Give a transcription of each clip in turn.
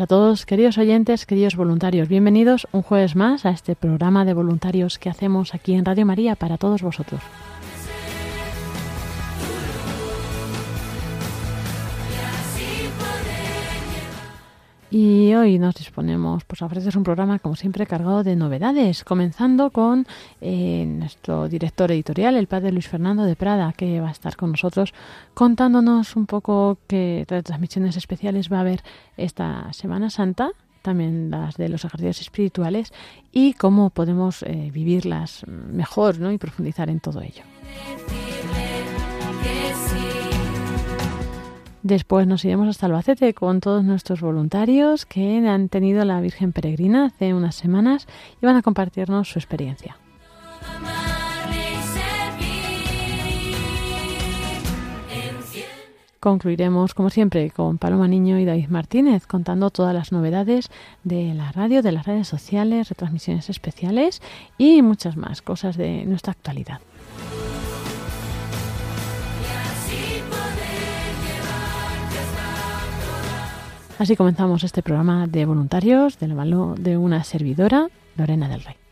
A todos, queridos oyentes, queridos voluntarios. Bienvenidos un jueves más a este programa de voluntarios que hacemos aquí en Radio María para todos vosotros. Y hoy nos disponemos pues, a ofrecer un programa, como siempre, cargado de novedades, comenzando con eh, nuestro director editorial, el padre Luis Fernando de Prada, que va a estar con nosotros contándonos un poco qué transmisiones especiales va a haber esta Semana Santa, también las de los ejercicios espirituales y cómo podemos eh, vivirlas mejor ¿no? y profundizar en todo ello. Después nos iremos hasta Albacete con todos nuestros voluntarios que han tenido la Virgen Peregrina hace unas semanas y van a compartirnos su experiencia. Concluiremos, como siempre, con Paloma Niño y David Martínez contando todas las novedades de la radio, de las redes sociales, retransmisiones especiales y muchas más cosas de nuestra actualidad. Así comenzamos este programa de voluntarios de la de una servidora, Lorena del Rey.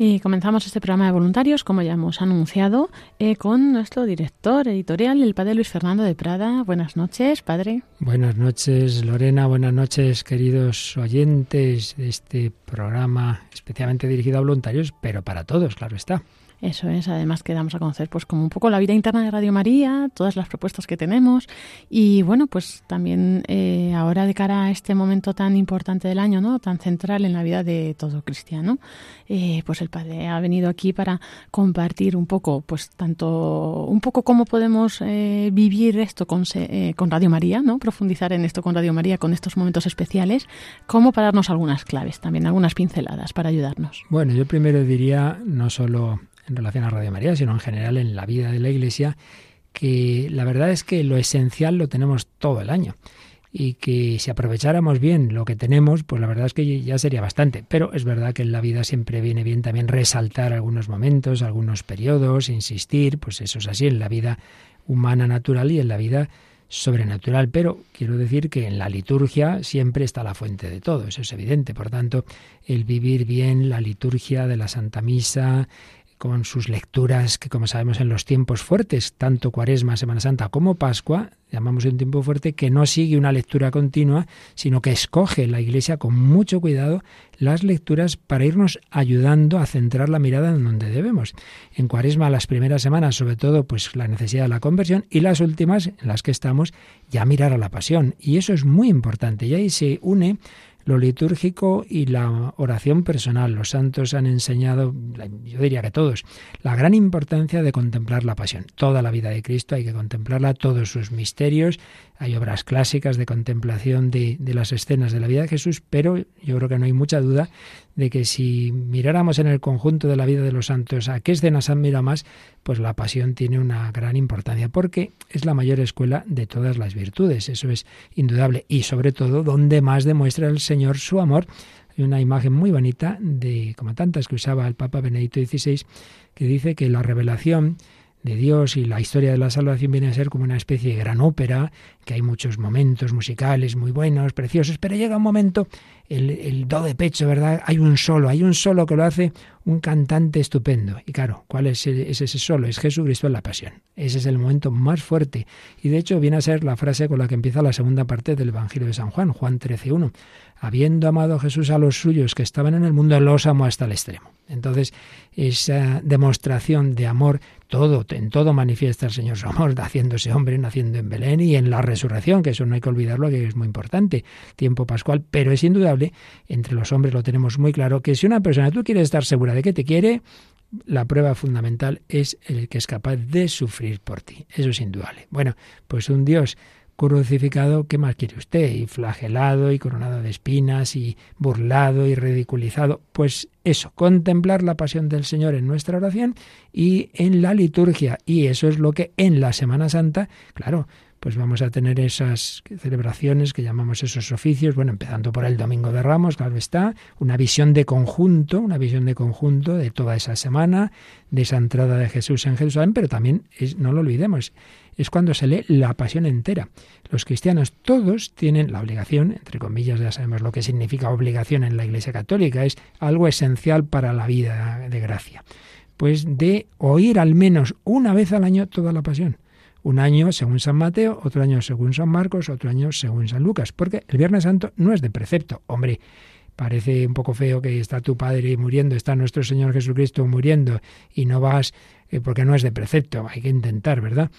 Y comenzamos este programa de voluntarios, como ya hemos anunciado, eh, con nuestro director editorial, el padre Luis Fernando de Prada. Buenas noches, padre. Buenas noches, Lorena. Buenas noches, queridos oyentes de este programa especialmente dirigido a voluntarios, pero para todos, claro está. Eso es, además que damos a conocer pues como un poco la vida interna de Radio María, todas las propuestas que tenemos y bueno, pues también eh, ahora de cara a este momento tan importante del año, ¿no? Tan central en la vida de todo cristiano, eh, pues el Padre ha venido aquí para compartir un poco, pues tanto, un poco cómo podemos eh, vivir esto con, con Radio María, ¿no? Profundizar en esto con Radio María, con estos momentos especiales, como para darnos algunas claves, también algunas pinceladas para ayudarnos. Bueno, yo primero diría, no solo en relación a Radio María, sino en general en la vida de la Iglesia, que la verdad es que lo esencial lo tenemos todo el año y que si aprovecháramos bien lo que tenemos, pues la verdad es que ya sería bastante. Pero es verdad que en la vida siempre viene bien también resaltar algunos momentos, algunos periodos, insistir, pues eso es así en la vida humana natural y en la vida sobrenatural, pero quiero decir que en la liturgia siempre está la fuente de todo, eso es evidente. Por tanto, el vivir bien la liturgia de la Santa Misa, con sus lecturas que, como sabemos, en los tiempos fuertes, tanto Cuaresma, Semana Santa como Pascua, llamamos un tiempo fuerte que no sigue una lectura continua, sino que escoge la Iglesia con mucho cuidado las lecturas para irnos ayudando a centrar la mirada en donde debemos. En Cuaresma, las primeras semanas, sobre todo, pues la necesidad de la conversión y las últimas, en las que estamos, ya mirar a la pasión. Y eso es muy importante. Y ahí se une lo litúrgico y la oración personal. Los santos han enseñado, yo diría que todos, la gran importancia de contemplar la pasión. Toda la vida de Cristo hay que contemplarla, todos sus misterios. Hay obras clásicas de contemplación de, las escenas de la vida de Jesús, pero yo creo que no hay mucha duda de que si miráramos en el conjunto de la vida de los santos a qué escenas admira más, pues la pasión tiene una gran importancia, porque es la mayor escuela de todas las virtudes, eso es indudable, y sobre todo donde más demuestra el Señor su amor. Hay una imagen muy bonita de, como tantas que usaba el Papa Benedicto XVI, que dice que la revelación de Dios y la historia de la salvación viene a ser como una especie de gran ópera, que hay muchos momentos musicales muy buenos, preciosos, pero llega un momento, el, do de pecho, ¿verdad? Hay un solo, hay un solo que lo hace un cantante estupendo. Y claro, ¿cuál es, es ese solo? Es Jesucristo en la pasión. Ese es el momento más fuerte. Y de hecho viene a ser la frase con la que empieza la segunda parte del Evangelio de San Juan, Juan 13.1. Habiendo amado Jesús a los suyos que estaban en el mundo, los amó hasta el extremo. Entonces, esa demostración de amor, todo, en todo manifiesta el Señor su amor, haciéndose hombre, naciendo en Belén y en la resurrección, que eso no hay que olvidarlo, que es muy importante, tiempo pascual, pero es indudable, entre los hombres lo tenemos muy claro, que si una persona, tú quieres estar segura de que te quiere, la prueba fundamental es el que es capaz de sufrir por ti. Eso es indudable. Bueno, pues un Dios crucificado, ¿qué más quiere usted? Y flagelado y coronado de espinas y burlado y ridiculizado. Pues eso, contemplar la pasión del Señor en nuestra oración y en la liturgia. Y eso es lo que en la Semana Santa, claro, pues vamos a tener esas celebraciones que llamamos esos oficios, bueno, empezando por el Domingo de Ramos, claro está, una visión de conjunto, una visión de conjunto de toda esa semana, de esa entrada de Jesús en Jerusalén, pero también, es, no lo olvidemos, es cuando se lee la pasión entera. Los cristianos todos tienen la obligación, entre comillas ya sabemos lo que significa obligación en la Iglesia Católica, es algo esencial para la vida de gracia, pues de oír al menos una vez al año toda la pasión un año según San Mateo, otro año según San Marcos, otro año según San Lucas, porque el Viernes Santo no es de precepto. Hombre, parece un poco feo que está tu Padre muriendo, está nuestro Señor Jesucristo muriendo y no vas eh, porque no es de precepto, hay que intentar, ¿verdad?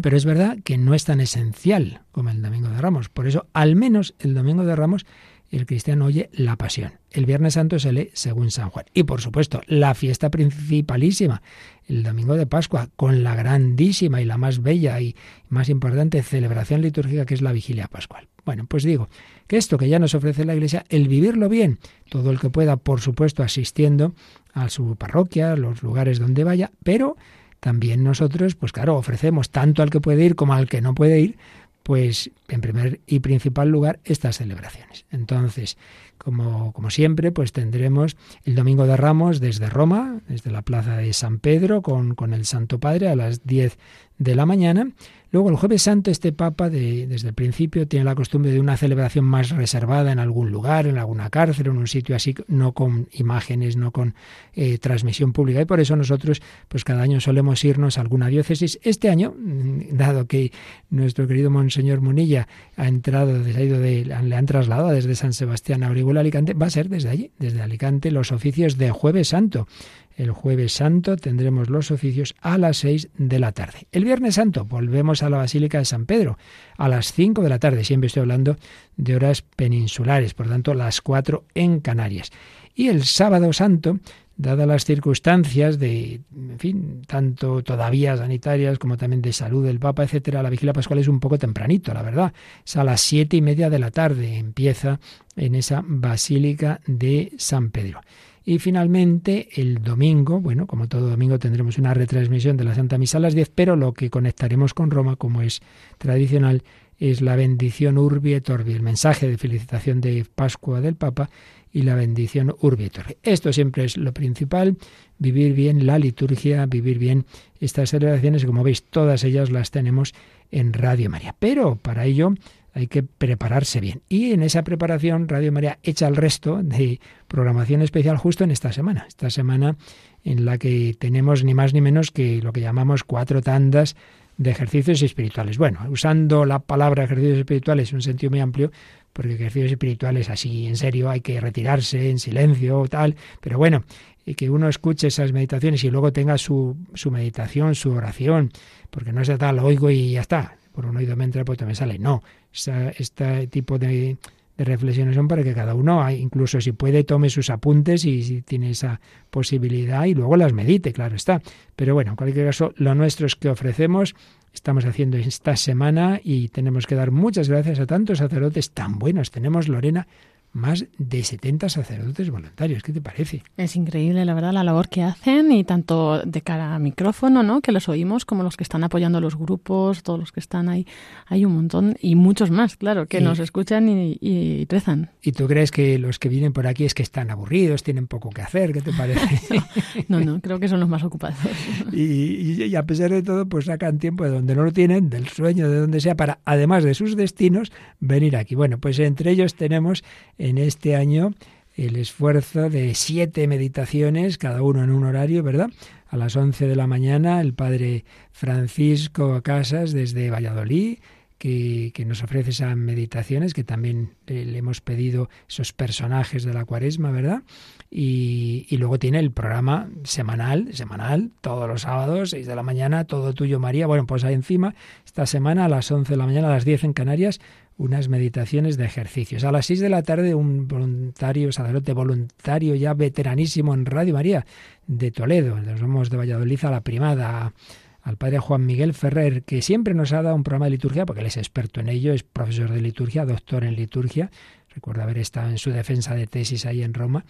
Pero es verdad que no es tan esencial como el Domingo de Ramos. Por eso, al menos el Domingo de Ramos el cristiano oye la pasión. El Viernes Santo se lee según San Juan. Y por supuesto, la fiesta principalísima, el domingo de Pascua, con la grandísima y la más bella y más importante celebración litúrgica que es la vigilia pascual. Bueno, pues digo que esto que ya nos ofrece la Iglesia, el vivirlo bien, todo el que pueda, por supuesto, asistiendo a su parroquia, los lugares donde vaya, pero también nosotros, pues claro, ofrecemos tanto al que puede ir como al que no puede ir, pues en primer y principal lugar estas celebraciones. Entonces, como, como, siempre, pues tendremos el Domingo de Ramos desde Roma, desde la Plaza de San Pedro, con, con el Santo Padre a las 10 de la mañana. Luego el jueves santo este Papa de, desde el principio tiene la costumbre de una celebración más reservada en algún lugar, en alguna cárcel, en un sitio así, no con imágenes, no con eh, transmisión pública. Y por eso nosotros pues cada año solemos irnos a alguna diócesis. Este año, mm, dado que nuestro querido Monseñor Munilla ha entrado, ha ido le han trasladado desde San Sebastián a Orihuela Alicante, va a ser desde allí, desde Alicante, los oficios de jueves santo. El jueves santo tendremos los oficios a las seis de la tarde. El viernes santo volvemos a la Basílica de San Pedro a las cinco de la tarde. Siempre estoy hablando de horas peninsulares, por tanto las cuatro en Canarias. Y el sábado santo dadas las circunstancias de, en fin, tanto todavía sanitarias como también de salud del Papa, etcétera, la vigilia pascual es un poco tempranito, la verdad. Es a las siete y media de la tarde, empieza en esa Basílica de San Pedro. Y finalmente, el domingo, bueno, como todo domingo tendremos una retransmisión de la Santa Misa a las 10, pero lo que conectaremos con Roma, como es tradicional, es la bendición Urbi et Orbi, el mensaje de felicitación de Pascua del Papa y la bendición Urbi et Orbi. Esto siempre es lo principal, vivir bien la liturgia, vivir bien estas celebraciones, como veis, todas ellas las tenemos en Radio María. Pero para ello hay que prepararse bien. Y en esa preparación Radio María echa el resto de programación especial justo en esta semana. Esta semana en la que tenemos ni más ni menos que lo que llamamos cuatro tandas de ejercicios espirituales. Bueno, usando la palabra ejercicios espirituales en un sentido muy amplio, porque ejercicios espirituales así en serio hay que retirarse en silencio o tal, pero bueno, y que uno escuche esas meditaciones y luego tenga su, su meditación, su oración, porque no es tal, lo oigo y ya está, por un oído me entra, pues también sale. No, este tipo de, de reflexiones son para que cada uno, ah, incluso si puede, tome sus apuntes y si tiene esa posibilidad y luego las medite, claro está. Pero bueno, en cualquier caso, lo nuestro es que ofrecemos estamos haciendo esta semana y tenemos que dar muchas gracias a tantos sacerdotes tan buenos. Tenemos, Lorena, más de 70 sacerdotes voluntarios. ¿Qué te parece? Es increíble, la verdad, la labor que hacen y tanto de cara a micrófono, ¿no? Que los oímos, como los que están apoyando los grupos, todos los que están ahí. Hay un montón y muchos más, claro, que nos escuchan y, y rezan. ¿Y tú crees que los que vienen por aquí es que están aburridos, tienen poco que hacer? ¿Qué te parece? No, no, creo que son los más ocupados. y a pesar de todo, pues sacan tiempo de donde no lo tienen, del sueño, de donde sea, para, además de sus destinos, venir aquí. Bueno, pues entre ellos tenemos en este año el esfuerzo de siete meditaciones, cada uno en un horario, ¿verdad? A las 11 de la mañana, el padre Francisco Casas desde Valladolid, que, que nos ofrece esas meditaciones, que también le hemos pedido esos personajes de la cuaresma, ¿verdad? Y, y luego tiene el programa semanal, semanal, todos los sábados, 6 de la mañana, todo tuyo María. Bueno, pues ahí encima, esta semana a las 11 de la mañana, a las 10 en Canarias, unas meditaciones de ejercicios. A las 6 de la tarde, un voluntario, sacerdote voluntario ya veteranísimo en Radio María de Toledo. Nos vamos de Valladolid a la primada, al padre Juan Miguel Ferrer, que siempre nos ha dado un programa de liturgia, porque él es experto en ello, es profesor de liturgia, doctor en liturgia. Recuerdo haber estado en su defensa de tesis ahí en Roma.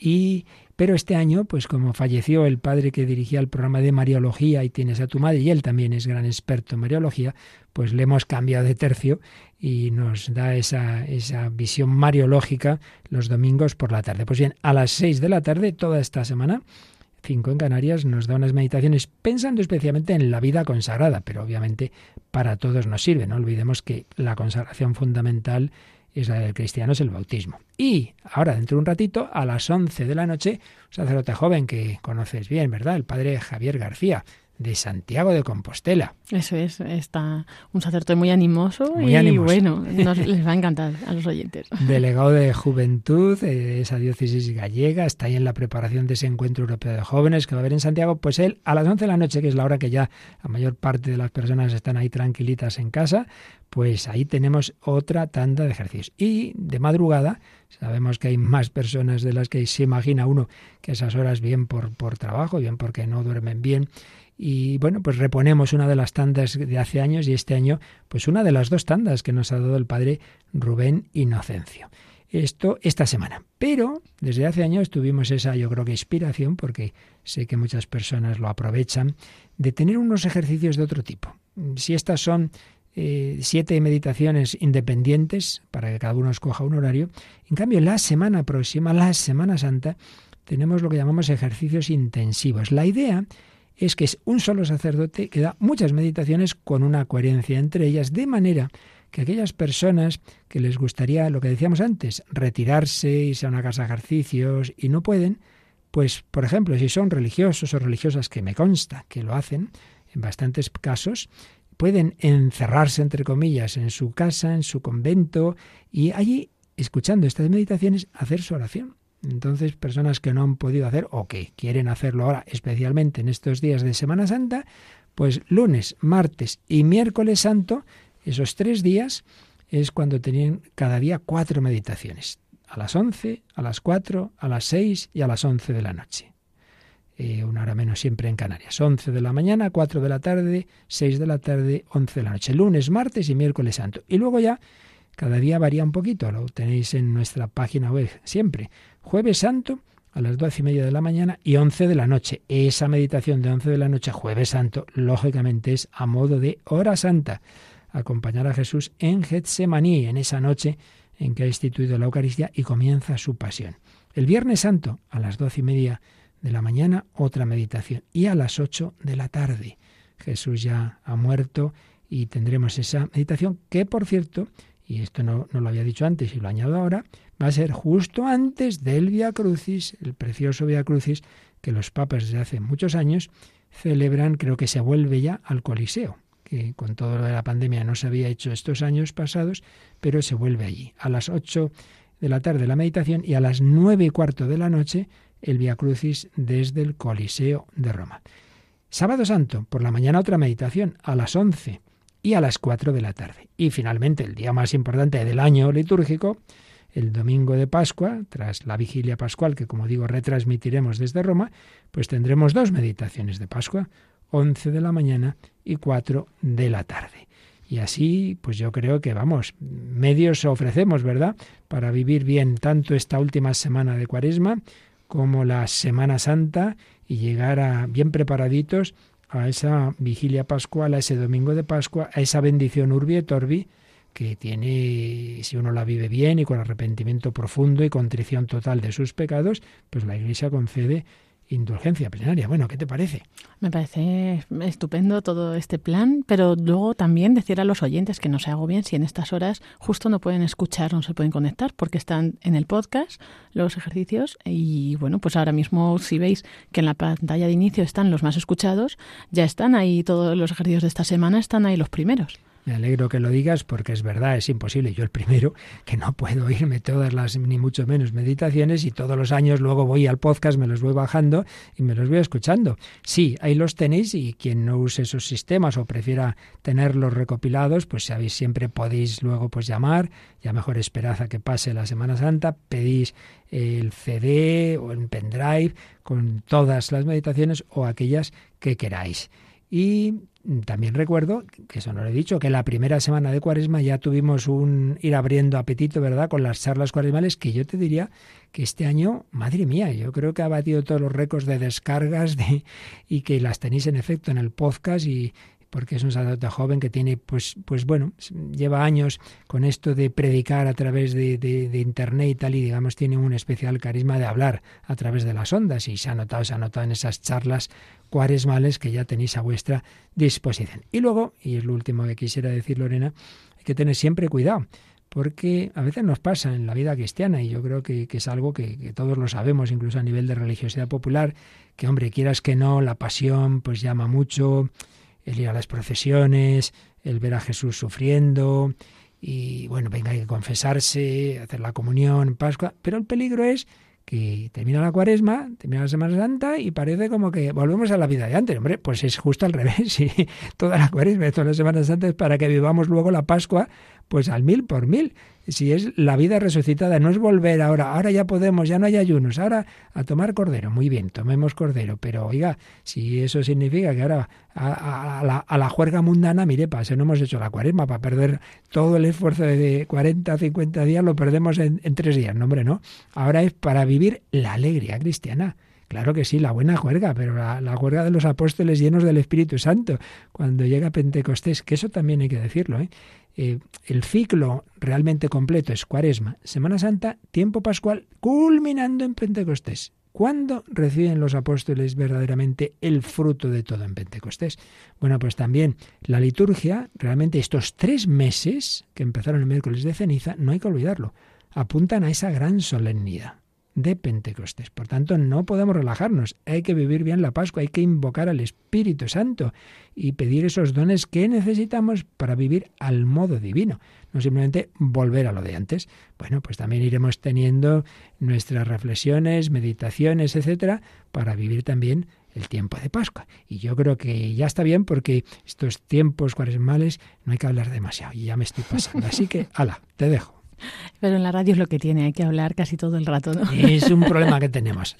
Y, pero este año, pues como falleció el padre que dirigía el programa de Mariología y tienes a tu madre, y él también es gran experto en Mariología, pues le hemos cambiado de tercio y nos da esa, esa visión mariológica los domingos por la tarde. Pues bien, a las seis de la tarde, toda esta semana, cinco en Canarias, nos da unas meditaciones pensando especialmente en la vida consagrada, pero obviamente para todos nos sirve. No olvidemos que la consagración fundamental es la del cristiano, es el bautismo. Y ahora, dentro de un ratito, a las 11 de la noche, un sacerdote joven que conoces bien, ¿verdad? El padre Javier García, de Santiago de Compostela. Eso es, está un sacerdote muy animoso Muy y animoso. bueno, nos, les va a encantar a los oyentes. delegado de juventud eh, esa diócesis gallega, está ahí en la preparación de ese encuentro europeo de jóvenes que va a haber en Santiago, pues él a las 11 de la noche, que es la hora que ya la mayor parte de las personas están ahí tranquilitas en casa, pues ahí tenemos otra tanda de ejercicios. Y de madrugada, sabemos que hay más personas de las que se imagina uno que esas horas bien por, por trabajo, bien porque no duermen bien. Y bueno, pues reponemos una de las tandas de hace años y este año, pues una de las dos tandas que nos ha dado el padre Rubén Inocencio. Esto esta semana. Pero desde hace años tuvimos esa, yo creo que inspiración, porque sé que muchas personas lo aprovechan, de tener unos ejercicios de otro tipo. Si estas son eh, siete meditaciones independientes, para que cada uno escoja un horario, en cambio la semana próxima, la Semana Santa, tenemos lo que llamamos ejercicios intensivos. La idea que es un solo sacerdote que da muchas meditaciones con una coherencia entre ellas, de manera que aquellas personas que les gustaría, lo que decíamos antes, retirarse, irse a una casa de ejercicios y no pueden, pues, por ejemplo, si son religiosos o religiosas, que me consta que lo hacen en bastantes casos, pueden encerrarse, entre comillas, en su casa, en su convento, y allí, escuchando estas meditaciones, hacer su oración. Entonces, personas que no han podido hacer o que quieren hacerlo ahora, especialmente en estos días de Semana Santa, pues lunes, martes y miércoles santo, esos tres días, es cuando tenían cada día cuatro meditaciones. A las 11, a las 4, a las 6 y a las 11 de la noche. Eh, una hora menos siempre en Canarias. 11 de la mañana, 4 de la tarde, 6 de la tarde, 11 de la noche. Lunes, martes y miércoles santo. Y luego ya, cada día varía un poquito. Lo tenéis en nuestra página web siempre. Jueves santo a las doce y media de la mañana y 11 de la noche. Esa meditación de 11 de la noche, jueves santo, lógicamente es a modo de hora santa. Acompañar a Jesús en Getsemaní, en esa noche en que ha instituido la Eucaristía y comienza su pasión. El Viernes Santo, a las doce y media de la mañana, otra meditación. Y a las ocho de la tarde, Jesús ya ha muerto y tendremos esa meditación que, por cierto, y esto no, no lo había dicho antes y lo añado ahora, va a ser justo antes del Via Crucis, el precioso Via Crucis que los papas desde hace muchos años celebran, creo que se vuelve ya al Coliseo, que con todo lo de la pandemia no se había hecho estos años pasados, pero se vuelve allí. A las 8 de la tarde la meditación y a las nueve y cuarto de la noche el Via Crucis desde el Coliseo de Roma. Sábado Santo, por la mañana otra meditación, a las 11 y a las 4 de la tarde. Y finalmente, el día más importante del año litúrgico, el domingo de Pascua, tras la vigilia pascual que como digo retransmitiremos desde Roma, pues tendremos dos meditaciones de Pascua, 11 de la mañana y 4 de la tarde. Y así, pues yo creo que vamos, medios ofrecemos, ¿verdad? Para vivir bien tanto esta última semana de Cuaresma como la Semana Santa y llegar a bien preparaditos a esa vigilia pascual, a ese domingo de Pascua, a esa bendición urbi et orbi que tiene, si uno la vive bien y con arrepentimiento profundo y contrición total de sus pecados, pues la Iglesia concede indulgencia plenaria. Bueno, ¿qué te parece? Me parece estupendo todo este plan, pero luego también decir a los oyentes que no se hago bien si en estas horas justo no pueden escuchar, no se pueden conectar, porque están en el podcast los ejercicios y bueno, pues ahora mismo si veis que en la pantalla de inicio están los más escuchados, ya están ahí todos los ejercicios de esta semana, están ahí los primeros. Me alegro que lo digas porque es verdad, es imposible. Yo el primero, que no puedo oírme todas las, ni mucho menos meditaciones, y todos los años luego voy al podcast, me los voy bajando y me los voy escuchando. Sí, ahí los tenéis y quien no use esos sistemas o prefiera tenerlos recopilados, pues sabéis, siempre podéis luego pues llamar, ya mejor esperad a que pase la Semana Santa, pedís el CD o el pendrive con todas las meditaciones o aquellas que queráis. Y también recuerdo, que eso no lo he dicho, que la primera semana de Cuaresma ya tuvimos un ir abriendo apetito, ¿verdad?, con las charlas cuaresmales, que yo te diría que este año, madre mía, yo creo que ha batido todos los récords de descargas de, y que las tenéis en efecto en el podcast y, porque es un sacerdote joven que tiene, pues, pues bueno, lleva años con esto de predicar a través de, internet y tal, y digamos tiene un especial carisma de hablar a través de las ondas, y se ha notado, se ha notado en esas charlas cuaresmales que ya tenéis a vuestra disposición. Y luego, y es lo último que quisiera decir, Lorena, hay que tener siempre cuidado porque a veces nos pasa en la vida cristiana y yo creo que, que es algo que, que, todos lo sabemos, incluso a nivel de religiosidad popular, que hombre, quieras que no, la pasión pues llama mucho, el ir a las procesiones, el ver a Jesús sufriendo y bueno, venga, hay que confesarse, hacer la comunión, Pascua, pero el peligro es que termina la cuaresma, termina la Semana Santa y parece como que volvemos a la vida de antes. Hombre, pues es justo al revés. Si toda la cuaresma, toda la Semana Santa es para que vivamos luego la Pascua, pues al mil por mil. Si es la vida resucitada, no es volver ahora, ahora ya podemos, ya no hay ayunos, ahora a tomar cordero. Muy bien, tomemos cordero, pero oiga, si eso significa que ahora a, la, a la, juerga mundana, mire, para eso no hemos hecho la cuaresma, para perder todo el esfuerzo de 40, 50 días, lo perdemos en, en tres días. No, hombre, no. Ahora es para vivir la alegría cristiana. Claro que sí, la buena juerga, pero la, la, juerga de los apóstoles llenos del Espíritu Santo, cuando llega Pentecostés, que eso también hay que decirlo, ¿eh? Eh, el ciclo realmente completo es Cuaresma, Semana Santa, tiempo pascual, culminando en Pentecostés. ¿Cuándo reciben los apóstoles verdaderamente el fruto de todo en Pentecostés? Bueno, pues también la liturgia, realmente estos tres meses que empezaron el miércoles de ceniza, no hay que olvidarlo, apuntan a esa gran solemnidad de Pentecostés. Por tanto, no podemos relajarnos, hay que vivir bien la Pascua, hay que invocar al Espíritu Santo y pedir esos dones que necesitamos para vivir al modo divino, no simplemente volver a lo de antes. Bueno, pues también iremos teniendo nuestras reflexiones, meditaciones, etcétera, para vivir también el tiempo de Pascua. Y yo creo que ya está bien porque estos tiempos cuaresmales no hay que hablar demasiado y ya me estoy pasando. Así que, ala, te dejo. Pero en la radio es lo que tiene, hay que hablar casi todo el rato, ¿no? Es un problema que tenemos.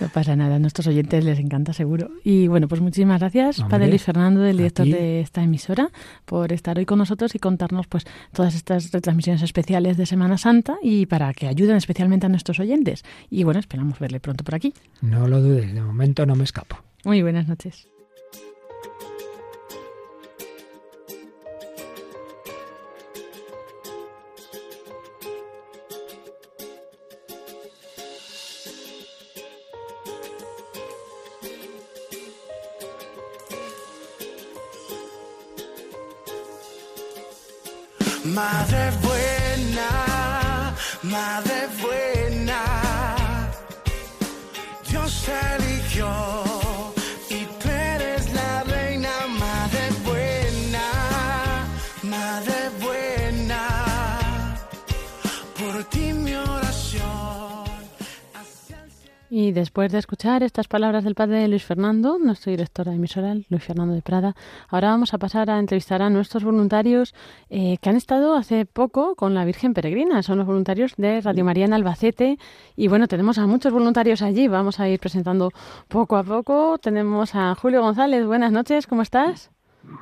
No pasa nada, a nuestros oyentes les encanta seguro. Y bueno, pues muchísimas gracias, Hombre, Padre Luis Fernando, el director de esta emisora, por estar hoy con nosotros y contarnos pues todas estas retransmisiones especiales de Semana Santa y para que ayuden especialmente a nuestros oyentes. Y bueno, esperamos verle pronto por aquí. No lo dudes, de momento no me escapo. Muy buenas noches. Madre buena, madre buena, Dios eligió Y después de escuchar estas palabras del padre Luis Fernando, nuestro director de emisora, Luis Fernando de Prada, ahora vamos a pasar a entrevistar a nuestros voluntarios eh, que han estado hace poco con la Virgen Peregrina. Son los voluntarios de Radio María en Albacete. Y bueno, tenemos a muchos voluntarios allí. Vamos a ir presentando poco a poco. Tenemos a Julio González. Buenas noches, ¿cómo estás?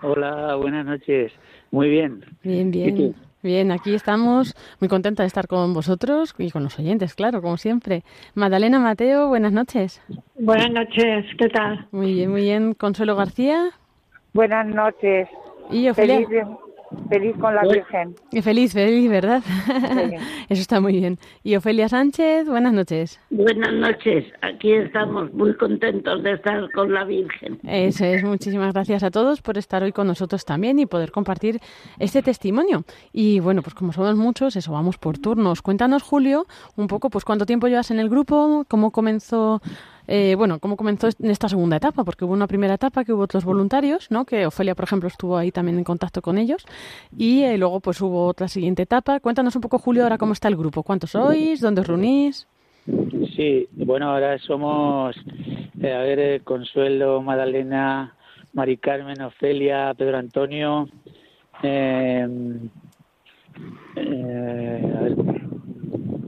Hola, buenas noches. Muy bien. Bien, ¿Y bien. Bien, aquí estamos muy contenta de estar con vosotros y con los oyentes, claro, como siempre. Magdalena Mateo, buenas noches. Buenas noches, ¿qué tal? Muy bien, muy bien. Consuelo García Buenas noches. y Ofelia. Feliz, feliz con la Virgen. Y Feliz, feliz, ¿verdad? Sí. Eso está muy bien. Y Ofelia Sánchez, buenas noches. Buenas noches, aquí estamos muy contentos de estar con la Virgen. Eso es, muchísimas gracias a todos por estar hoy con nosotros también y poder compartir este testimonio. Y bueno, pues como somos muchos, eso, vamos por turnos. Cuéntanos, Julio, un poco, pues cuánto tiempo llevas en el grupo, cómo comenzó, eh, bueno, cómo comenzó en esta segunda etapa, porque hubo una primera etapa que hubo otros voluntarios, ¿no? Que Ofelia, por ejemplo, estuvo ahí también en contacto con ellos. Y eh, luego, pues hubo otra siguiente etapa. Cuéntanos un poco, Julio, ahora cómo está el grupo. ¿Cuántos sois? ¿Dónde os reunís? Sí, bueno, ahora somos, eh, a ver, eh, Consuelo, Madalena, Mari Carmen, Ofelia, Pedro Antonio, eh, eh, a ver,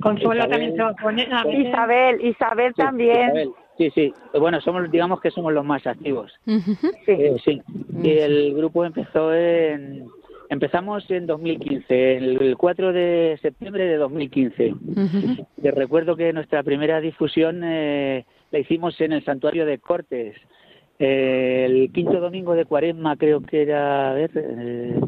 Consuelo Isabel. también se va a poner. Isabel, Isabel sí, también. Isabel. Sí, sí. Bueno, somos, digamos que somos los más activos. Ujú. Sí. Eh, sí. Y el grupo empezó en, empezamos en 2015, el, el 4 de septiembre de 2015. Ujú. Te recuerdo que nuestra primera difusión eh, la hicimos en el santuario de Cortes. Eh, el quinto domingo de Cuaresma creo que era, a ver, eh,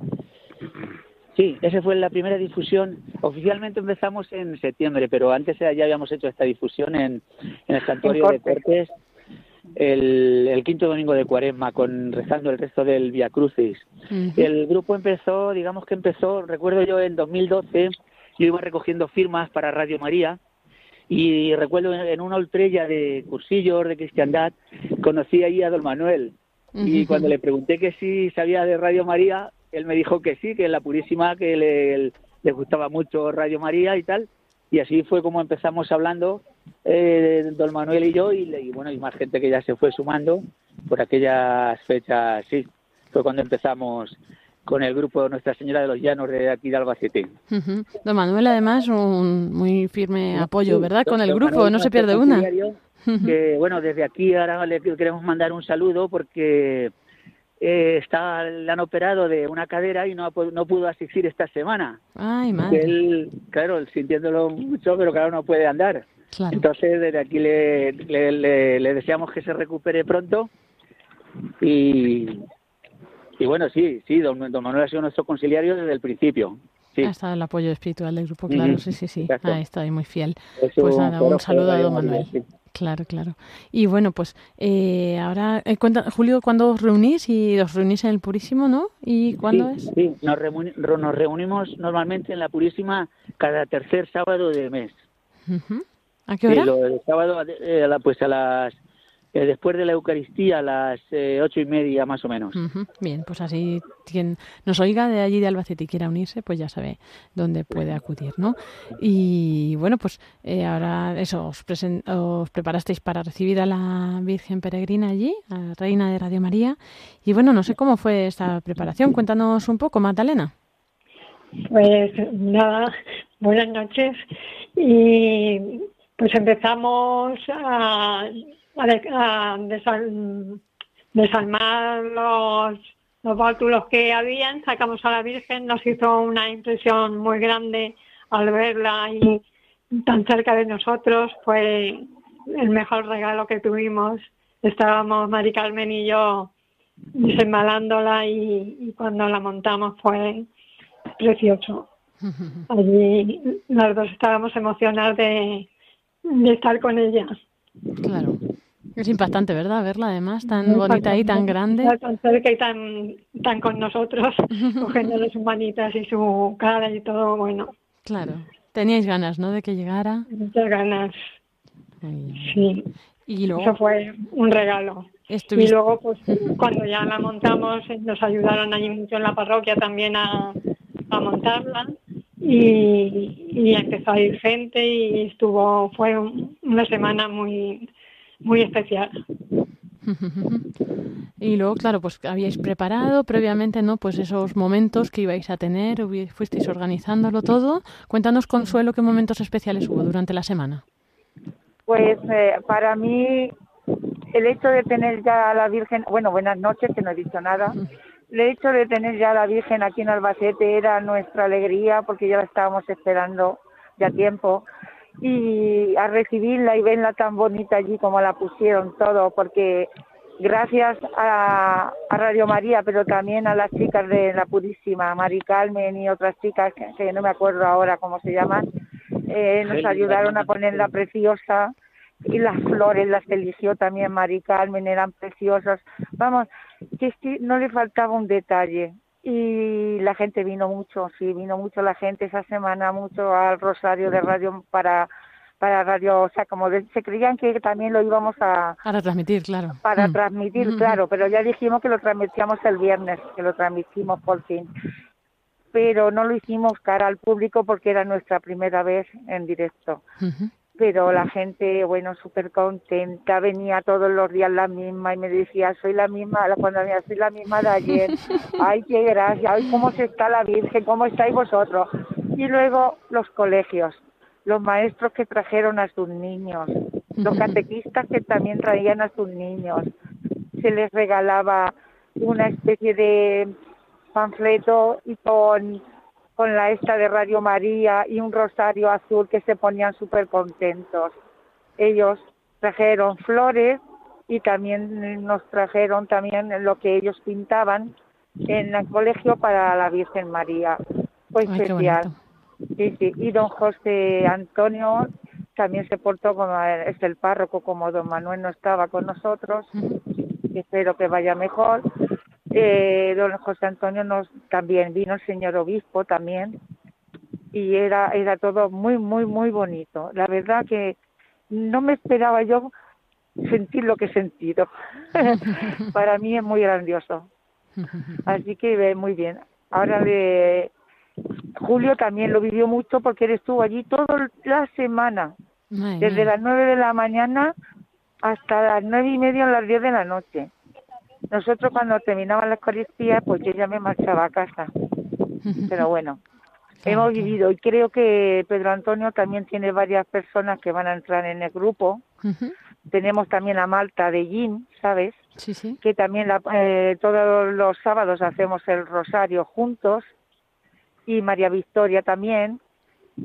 sí, esa fue la primera difusión. Oficialmente empezamos en septiembre, pero antes ya habíamos hecho esta difusión en, en el santuario de Cortes. Cortes el, el quinto domingo de Cuaresma, con rezando el resto del Via Crucis. El grupo empezó, digamos que empezó, recuerdo yo en 2012, yo iba recogiendo firmas para Radio María y recuerdo en- una ultrella de cursillos de cristiandad conocí ahí a don Manuel y cuando le pregunté que si sabía de Radio María, él me dijo que sí, que en la Purísima, que le, le gustaba mucho Radio María y tal. Y así fue como empezamos hablando eh, don Manuel y yo y, y bueno, y más gente que ya se fue sumando por aquellas fechas, sí. Fue cuando empezamos con el grupo Nuestra Señora de los Llanos de aquí de Albacete. Ujú. Don Manuel, además, un muy firme apoyo, ¿verdad? Con el grupo, Manuel, no se pierde una. Que bueno, desde aquí ahora le queremos mandar un saludo porque eh, está, le han operado de una cadera y no, ha no pudo asistir esta semana. Ay, madre. Él, claro, sintiéndolo mucho, pero claro, no puede andar. Claro. Entonces, desde aquí le, le, le- le deseamos que se recupere pronto. Y, y bueno, sí, sí, don, don Manuel ha sido nuestro conciliario desde el principio. Sí. Ha estado el apoyo espiritual del grupo, claro, sí, sí, sí. exacto. Ahí muy fiel. Es Pues un nada, un saludo a don Manuel. Sí. Claro, claro. Y bueno, pues eh, ahora, eh, cuenta, Julio, ¿cuándo os reunís? Y os reunís en el Purísimo, ¿no? ¿Y cuándo sí, es? Sí, nos, reuni- nos reunimos normalmente en la Purísima cada tercer sábado de mes. ¿A qué Sí, hora? lo- el sábado, eh, pues a las eh, después de la Eucaristía a las eh, ocho y media más o menos. Bien, pues así quien nos oiga de allí de Albacete y quiera unirse, pues ya sabe dónde puede acudir, ¿no? Y bueno, pues eh, ahora eso, os, presen- os preparasteis para recibir a la Virgen Peregrina allí, a la Reina de Radio María. Y bueno, no sé cómo fue esta preparación. Cuéntanos un poco, Magdalena. Pues nada, buenas noches. Y pues empezamos a, a, de- a desal- desalmar los, los bátulos que habían, sacamos a la Virgen, nos hizo una impresión muy grande al verla ahí tan cerca de nosotros, fue el mejor regalo que tuvimos. Estábamos Mari Carmen y yo desembalándola y, y cuando la montamos fue precioso. Allí las dos estábamos emocionadas de, de estar con ella. Claro. Es impactante, ¿verdad? Verla además tan bonita y tan grande. Tan cerca y tan, tan con nosotros, cogiéndole sus manitas y su cara y todo, bueno, Claro. Teníais ganas, ¿no? De que llegara. muchas ganas. Sí, Y eso luego fue un regalo. Y estuviste... luego, pues, cuando ya la montamos, nos ayudaron allí mucho en la parroquia también a, a montarla. y, y empezó a ir gente y estuvo, fue un- una semana muy, muy especial. Y luego, claro, pues habíais preparado previamente, ¿no? Pues esos momentos que ibais a tener, fuisteis organizándolo todo. Cuéntanos, Consuelo, qué momentos especiales hubo durante la semana. Pues eh, para mí el hecho de tener ya a la Virgen, bueno, buenas noches, que no he dicho nada. El hecho de tener ya a la Virgen aquí en Albacete era nuestra alegría porque ya la estábamos esperando ya tiempo. Y a recibirla y verla tan bonita allí como la pusieron todo, porque gracias a, a Radio María, pero también a las chicas de la Purísima, Mari Carmen y otras chicas que, que no me acuerdo ahora cómo se llaman, eh, nos ayudaron a ponerla preciosa y las flores las eligió también Mari Carmen, eran preciosas. Vamos, que es que no le faltaba un detalle. Y la gente vino mucho, sí, vino mucho la gente esa semana, mucho al Rosario de Radio para para Radio, o sea, como de- se creían que también lo íbamos a A retransmitir, claro. para Mm. transmitir, Mm. claro, pero ya dijimos que lo transmitíamos el viernes, que lo transmitimos por fin. Pero no lo hicimos cara al público porque era nuestra primera vez en directo Ujú. Pero la gente, bueno, súper contenta, venía todos los días la misma y me decía, soy la misma, la- cuando venía, soy la misma de ayer, ay, qué gracia, ay, cómo se está la Virgen, cómo estáis vosotros. Y luego los colegios, los maestros que trajeron a sus niños, los catequistas que también traían a sus niños, se les regalaba una especie de panfleto y con con la esta de Radio María y un rosario azul que se ponían súper contentos. Ellos trajeron flores y también nos trajeron también lo que ellos pintaban en el colegio para la Virgen María. Fue Ay, especial. Sí, sí. Y don José Antonio también se portó como es el párroco, como don Manuel no estaba con nosotros. Espero que vaya mejor. Eh, don José Antonio nos también vino el señor obispo también y era era todo muy muy muy bonito. La verdad que no me esperaba yo sentir lo que he sentido. Para mí es muy grandioso. Así que eh, muy bien. Ahora de Julio también lo vivió mucho porque él estuvo allí toda la semana, desde las nueve de la mañana hasta las nueve y media o las diez de la noche. Nosotros cuando terminaban la Eucaristía, pues yo ya me marchaba a casa. Pero bueno, hemos vivido y creo que Pedro Antonio también tiene varias personas que van a entrar en el grupo. Tenemos también a Malta de Jim, ¿sabes? Sí, sí. que también la- eh, todos los sábados hacemos el rosario juntos y María Victoria también.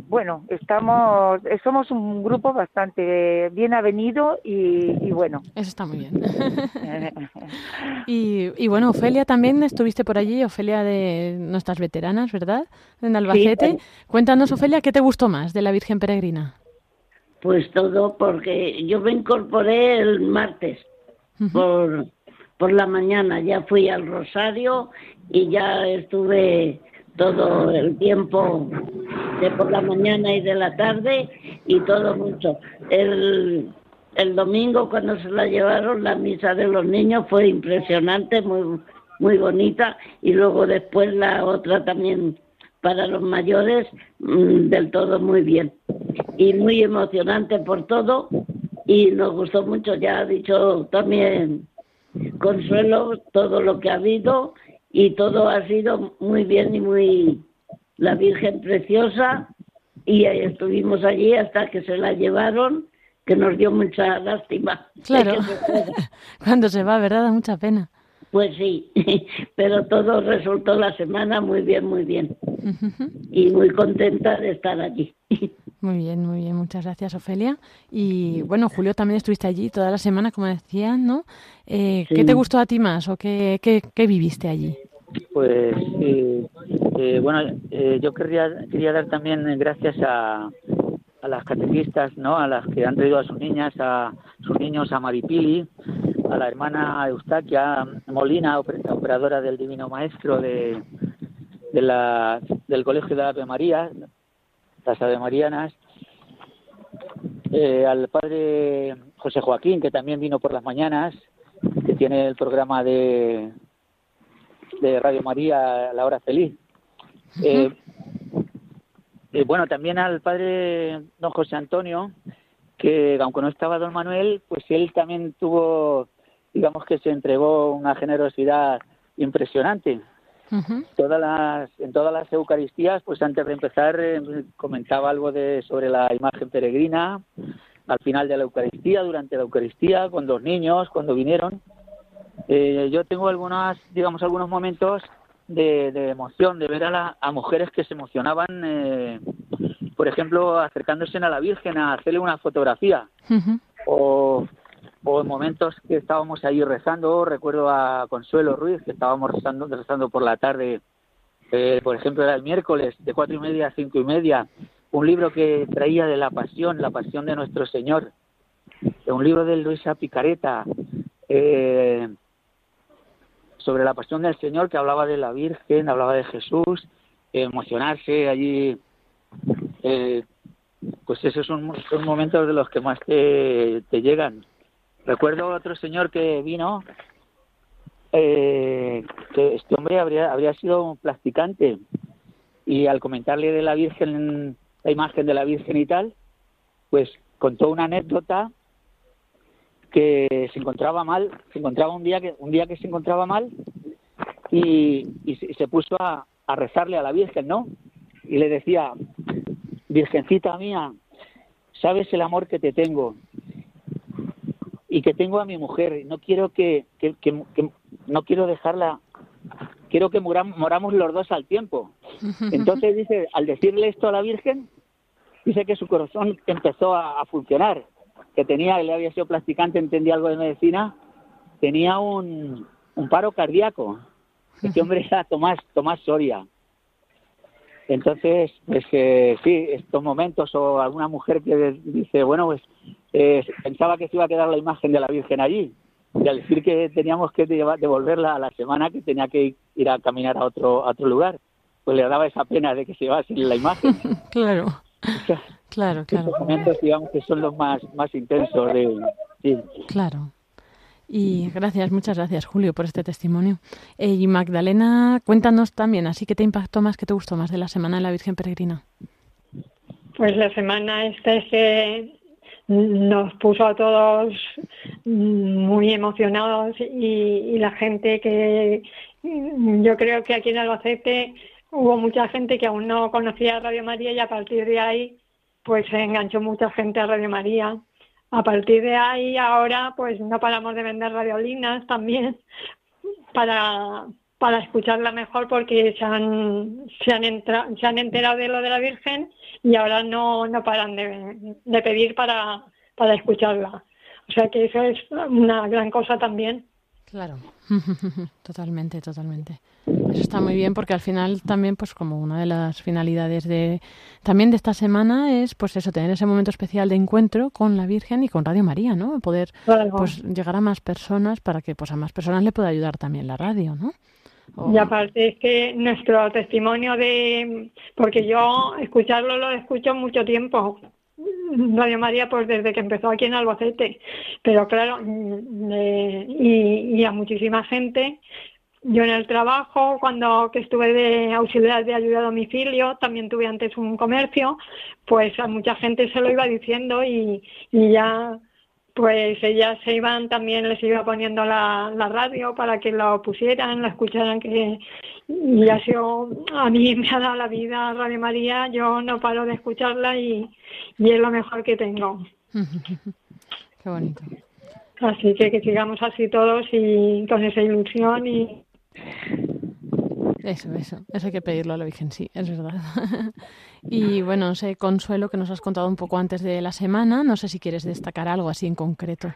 Bueno, estamos, eh, somos un grupo bastante bien avenido y, y bueno. Eso está muy bien. y, y bueno, Ofelia también estuviste por allí, Ofelia de nuestras veteranas, ¿verdad? En Albacete. Cuéntanos, Ofelia, ¿qué te gustó más de la Virgen Peregrina? Pues todo porque yo me incorporé el martes por, por la mañana, ya fui al Rosario y ya estuve todo el tiempo de por la mañana y de la tarde y todo mucho. El, el domingo cuando se la llevaron la misa de los niños fue impresionante, muy muy bonita y luego después la otra también para los mayores mm, del todo muy bien y muy emocionante por todo y nos gustó mucho ya ha dicho también Consuelo todo lo que ha habido y todo ha sido muy bien y muy la Virgen preciosa y estuvimos allí hasta que se la llevaron que nos dio mucha lástima Claro. Cuando se va, ¿verdad? Da mucha pena. Pues sí, pero todo resultó la semana muy bien, muy bien. Y muy contenta de estar allí. Muy bien, muy bien. Muchas gracias, Ofelia. Y bueno, Julio, también estuviste allí toda la semana, como decías, ¿no? Eh, ¿Qué te gustó a ti más o qué, qué, qué viviste allí? Pues eh, eh, bueno, eh, yo querría, quería dar también gracias a, a las catequistas, ¿no? A las que han traído a sus niñas, a sus niños, a Maripili, a la hermana Eustaquia Molina, oper- operadora del Divino Maestro de, de la, del Colegio de Ave María, las Ave Marianas, eh, al padre José Joaquín, que también vino por las mañanas, que tiene el programa de, de Radio María La Hora Feliz. Eh, eh, bueno, también al padre don José Antonio, que aunque no estaba don Manuel, pues él también tuvo, digamos que se entregó una generosidad impresionante. Todas las, en todas las Eucaristías, pues antes de empezar eh, comentaba algo de sobre la imagen peregrina, al final de la Eucaristía, durante la Eucaristía, con los niños, cuando vinieron. Eh, yo tengo algunas, digamos, algunos momentos de, de emoción, de ver a, la- a mujeres que se emocionaban, eh, por ejemplo, acercándose a la Virgen a hacerle una fotografía. O, o en momentos que estábamos ahí rezando, recuerdo a Consuelo Ruiz, que estábamos rezando, rezando por la tarde, eh, por ejemplo, era el miércoles, de cuatro y media a cinco y media, un libro que traía de la pasión, la pasión de nuestro Señor, un libro de Luisa Picareta, eh, sobre la pasión del Señor, que hablaba de la Virgen, hablaba de Jesús, emocionarse allí, eh, pues esos son, son momentos de los que más te, llegan. Recuerdo otro señor que vino, eh, que este hombre habría, habría sido un plasticante y al comentarle de la Virgen, la imagen de la Virgen y tal, pues contó una anécdota que se encontraba mal, se encontraba un día que un día que se encontraba mal y, y se, se puso a, a rezarle a la Virgen, ¿no? Y le decía, Virgencita mía, sabes el amor que te tengo y que tengo a mi mujer. No quiero que, que, que- que- no quiero dejarla, quiero que muram- moramos los dos al tiempo. Entonces dice, al decirle esto a la Virgen, dice que su corazón empezó a, a funcionar, que tenía, él había sido plasticante, entendía algo de medicina, tenía un, un paro cardíaco. Este hombre era Tomás, Tomás Soria. Entonces, pues eh, sí, estos momentos o alguna mujer que dice, bueno, pues eh, pensaba que se iba a quedar la imagen de la Virgen allí. Y al decir que teníamos que devolverla a la semana, que tenía que ir a caminar a otro, a otro lugar, pues le daba esa pena de que se llevase la imagen. Claro, claro, claro. Estos momentos, digamos, que son los más, más intensos de... Sí. Claro. Y gracias, muchas gracias, Julio, por este testimonio. Eh, y Magdalena, cuéntanos también, así que te impactó más, que te gustó más de la Semana de la Virgen Peregrina. Pues la semana esta es que nos puso a todos muy emocionados y, y la gente que yo creo que aquí en Albacete hubo mucha gente que aún no conocía Radio María y a partir de ahí pues se enganchó mucha gente a Radio María. A partir de ahí ahora pues no paramos de vender radiolinas también para para escucharla mejor porque se han se han, entra- se han enterado de lo de la Virgen y ahora no, no paran de, de pedir para, para escucharla. O sea que eso es una gran cosa también. Claro, totalmente, totalmente. Eso está muy bien porque al final también, pues como una de las finalidades de también de esta semana es, pues eso, tener ese momento especial de encuentro con la Virgen y con Radio María, ¿no? Poder, Claro. pues llegar a más personas para que, pues a más personas le pueda ayudar también la radio, ¿no? Y aparte es que nuestro testimonio de, porque yo escucharlo lo escucho mucho tiempo, Radio María pues desde que empezó aquí en Albacete, pero claro, mm, eh, y, y a muchísima gente, yo en el trabajo, cuando que estuve de auxiliar de ayuda a domicilio, también tuve antes un comercio, pues a mucha gente se lo iba diciendo y, y ya pues ellas se iban también les iba poniendo la, la radio para que lo pusieran, lo escucharan que y ha sido a mí me ha dado la vida Radio María, yo no paro de escucharla y, y es lo mejor que tengo. Qué bonito. Así que que sigamos así todos y con esa ilusión y Eso, eso, eso hay que pedirlo a la Virgen, sí, es verdad. y bueno, no sé, Consuelo, que nos has contado un poco antes de la semana, no sé si quieres destacar algo así en concreto.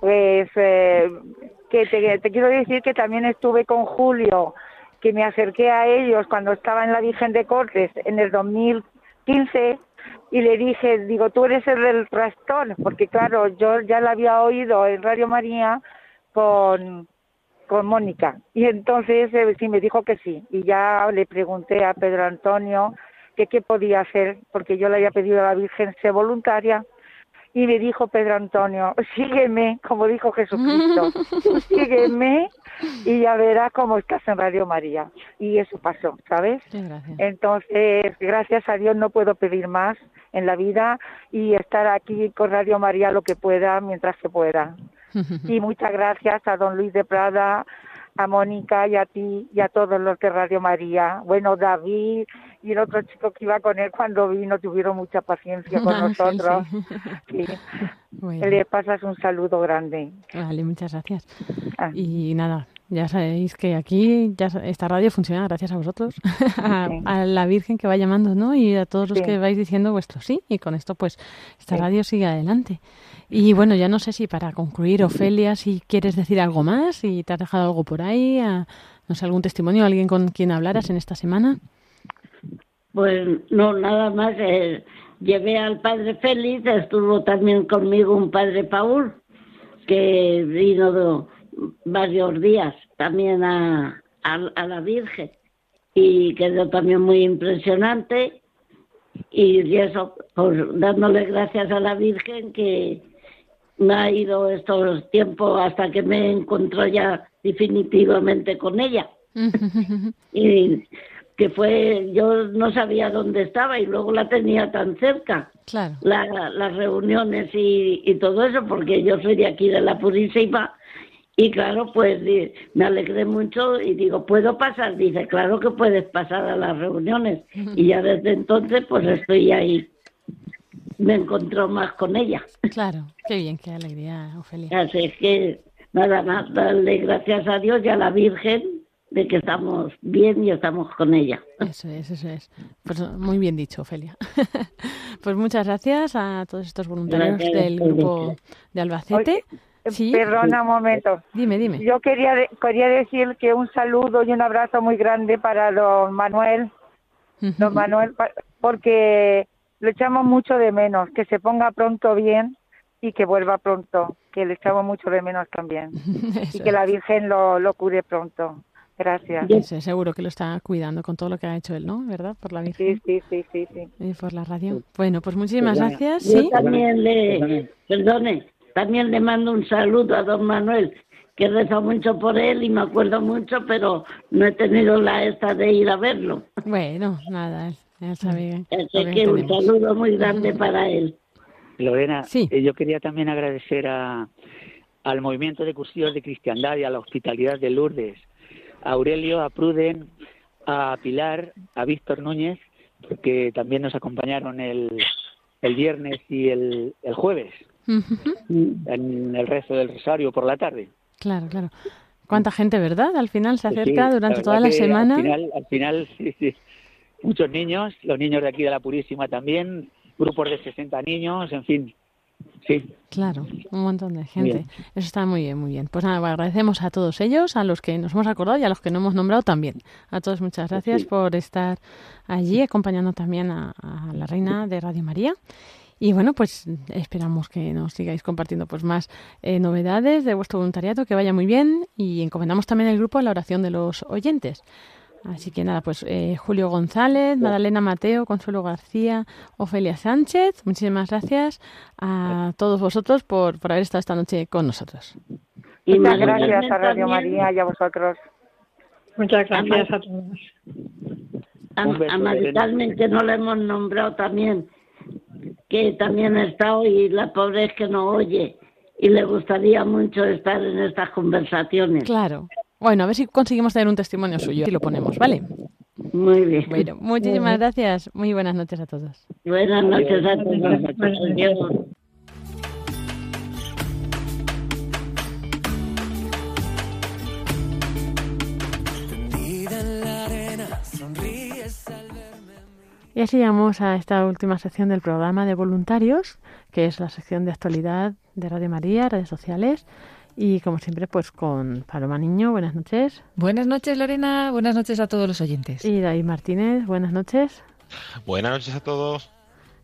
Pues eh, que te, te quiero decir que también estuve con Julio, que me acerqué a ellos cuando estaba en la Virgen de Cortes en el 2015 y le dije, digo, tú eres el del trastorno, porque claro, yo ya la había oído en Radio María con, con Mónica. Y entonces eh, sí me dijo que sí. Y ya le pregunté a Pedro Antonio que qué podía hacer, porque yo le había pedido a la Virgen ser voluntaria y me dijo Pedro Antonio, sígueme, como dijo Jesucristo, sígueme y ya verás cómo estás en Radio María. Y eso pasó, ¿sabes? Gracias. Entonces, gracias a Dios no puedo pedir más en la vida y estar aquí con Radio María lo que pueda mientras se pueda. Y muchas gracias a don Luis de Prada, a Mónica y a ti y a todos los de Radio María. Bueno, David y el otro chico que iba con él cuando vino tuvieron mucha paciencia con Ángel, nosotros. sí. Sí. Bueno. Le pasas un saludo grande. Vale, muchas gracias. Ah. Y nada, ya sabéis que aquí ya esta radio funciona gracias a vosotros, a, la Virgen que va llamando, ¿no? Y a todos los Sí. que vais diciendo vuestro sí. Y con esto, pues, esta Sí. radio sigue adelante. Y bueno, ya no sé si para concluir, Ofelia, si quieres decir algo más, si te has dejado algo por ahí, a- no sé, algún testimonio, alguien con quien hablaras en esta semana. Pues no, nada más. eh, llevé al padre Félix, estuvo también conmigo un padre Paul, que vino de- varios días también a, a, a la Virgen y quedó también muy impresionante. Y eso, pues dándole gracias a la Virgen que me ha ido estos tiempos hasta que me encontró ya definitivamente con ella y que fue yo no sabía dónde estaba y luego la tenía tan cerca claro. la- las reuniones y, y todo eso porque yo soy de aquí de la Purísima y claro pues me alegré mucho y digo puedo pasar dice claro que puedes pasar a las reuniones y ya desde entonces pues estoy ahí me encontró más con ella Claro, qué bien, qué alegría, Ofelia. Así es que nada más darle gracias a Dios y a la Virgen de que estamos bien y estamos con ella. Eso es, eso es. Pues muy bien dicho, Ofelia. pues muchas gracias a todos estos voluntarios Gracias, del grupo de Albacete. Sí, Perdona un momento. dime, dime. Yo quería, de- quería decir que un saludo y un abrazo muy grande para don Manuel, don Manuel, porque lo echamos mucho de menos, que se ponga pronto bien y que vuelva pronto, que le echamos mucho de menos también. y que la. Virgen lo, lo cure pronto. Gracias. Eso seguro que lo está cuidando con todo lo que ha hecho él, ¿no? ¿Verdad? Por la Virgen Sí, sí, sí, sí, sí. y por la radio. Bueno, pues muchísimas Perdona, gracias. Yo Sí, también le, perdone, también le mando un saludo a don Manuel, que rezo mucho por él y me acuerdo mucho, pero no he tenido la esta de ir a verlo. bueno, nada, sabe. lo Así que un saludo muy grande para él. Lorena, Sí. eh, yo quería también agradecer a, al movimiento de cursillos de cristiandad y a la hospitalidad de Lourdes, a Aurelio, a Pruden, a Pilar, a Víctor Núñez, porque también nos acompañaron el, el viernes y el, el jueves en el rezo del rosario por la tarde. Claro, claro. ¿Cuánta gente, verdad? Al final se Sí, acerca la durante toda la semana. Al final, al final sí, sí. muchos niños, los niños de aquí de la Purísima también, grupos de 60 niños, en fin. Sí, Claro, un montón de gente. Bien. Eso está muy bien, muy bien. Pues nada, agradecemos a todos ellos, a los que nos hemos acordado y a los que no hemos nombrado también. A todos muchas gracias por estar allí acompañando también a, a la reina de Radio María. Y bueno, pues esperamos que nos sigáis compartiendo pues más eh, novedades de vuestro voluntariado, que vaya muy bien y encomendamos también el grupo a la oración de los oyentes. Así que nada, pues eh, Julio González, Madalena Mateo, Consuelo García, Ofelia Sánchez, muchísimas gracias a todos vosotros por, por haber estado esta noche con nosotros. Y Muchas gracias a Radio también, María y a vosotros. Muchas gracias a todos. A, Un beso, a Mari Elena. Carmen, que no le hemos nombrado también, que también ha estado y la pobre es que no oye y le gustaría mucho estar en estas conversaciones. Claro. Bueno, a ver si conseguimos tener un testimonio suyo y lo ponemos, ¿vale? Muy bien. Bueno, muchísimas gracias. Muy buenas noches a todos. Buenas noches a todos. Adiós. Y así llegamos a esta última sección del programa de voluntarios, que es la sección de actualidad de Radio María, redes sociales. Y como siempre, pues con Paloma Niño, buenas noches. Buenas noches, Lorena. Buenas noches a todos los oyentes. Y David Martínez, buenas noches. Buenas noches a todos.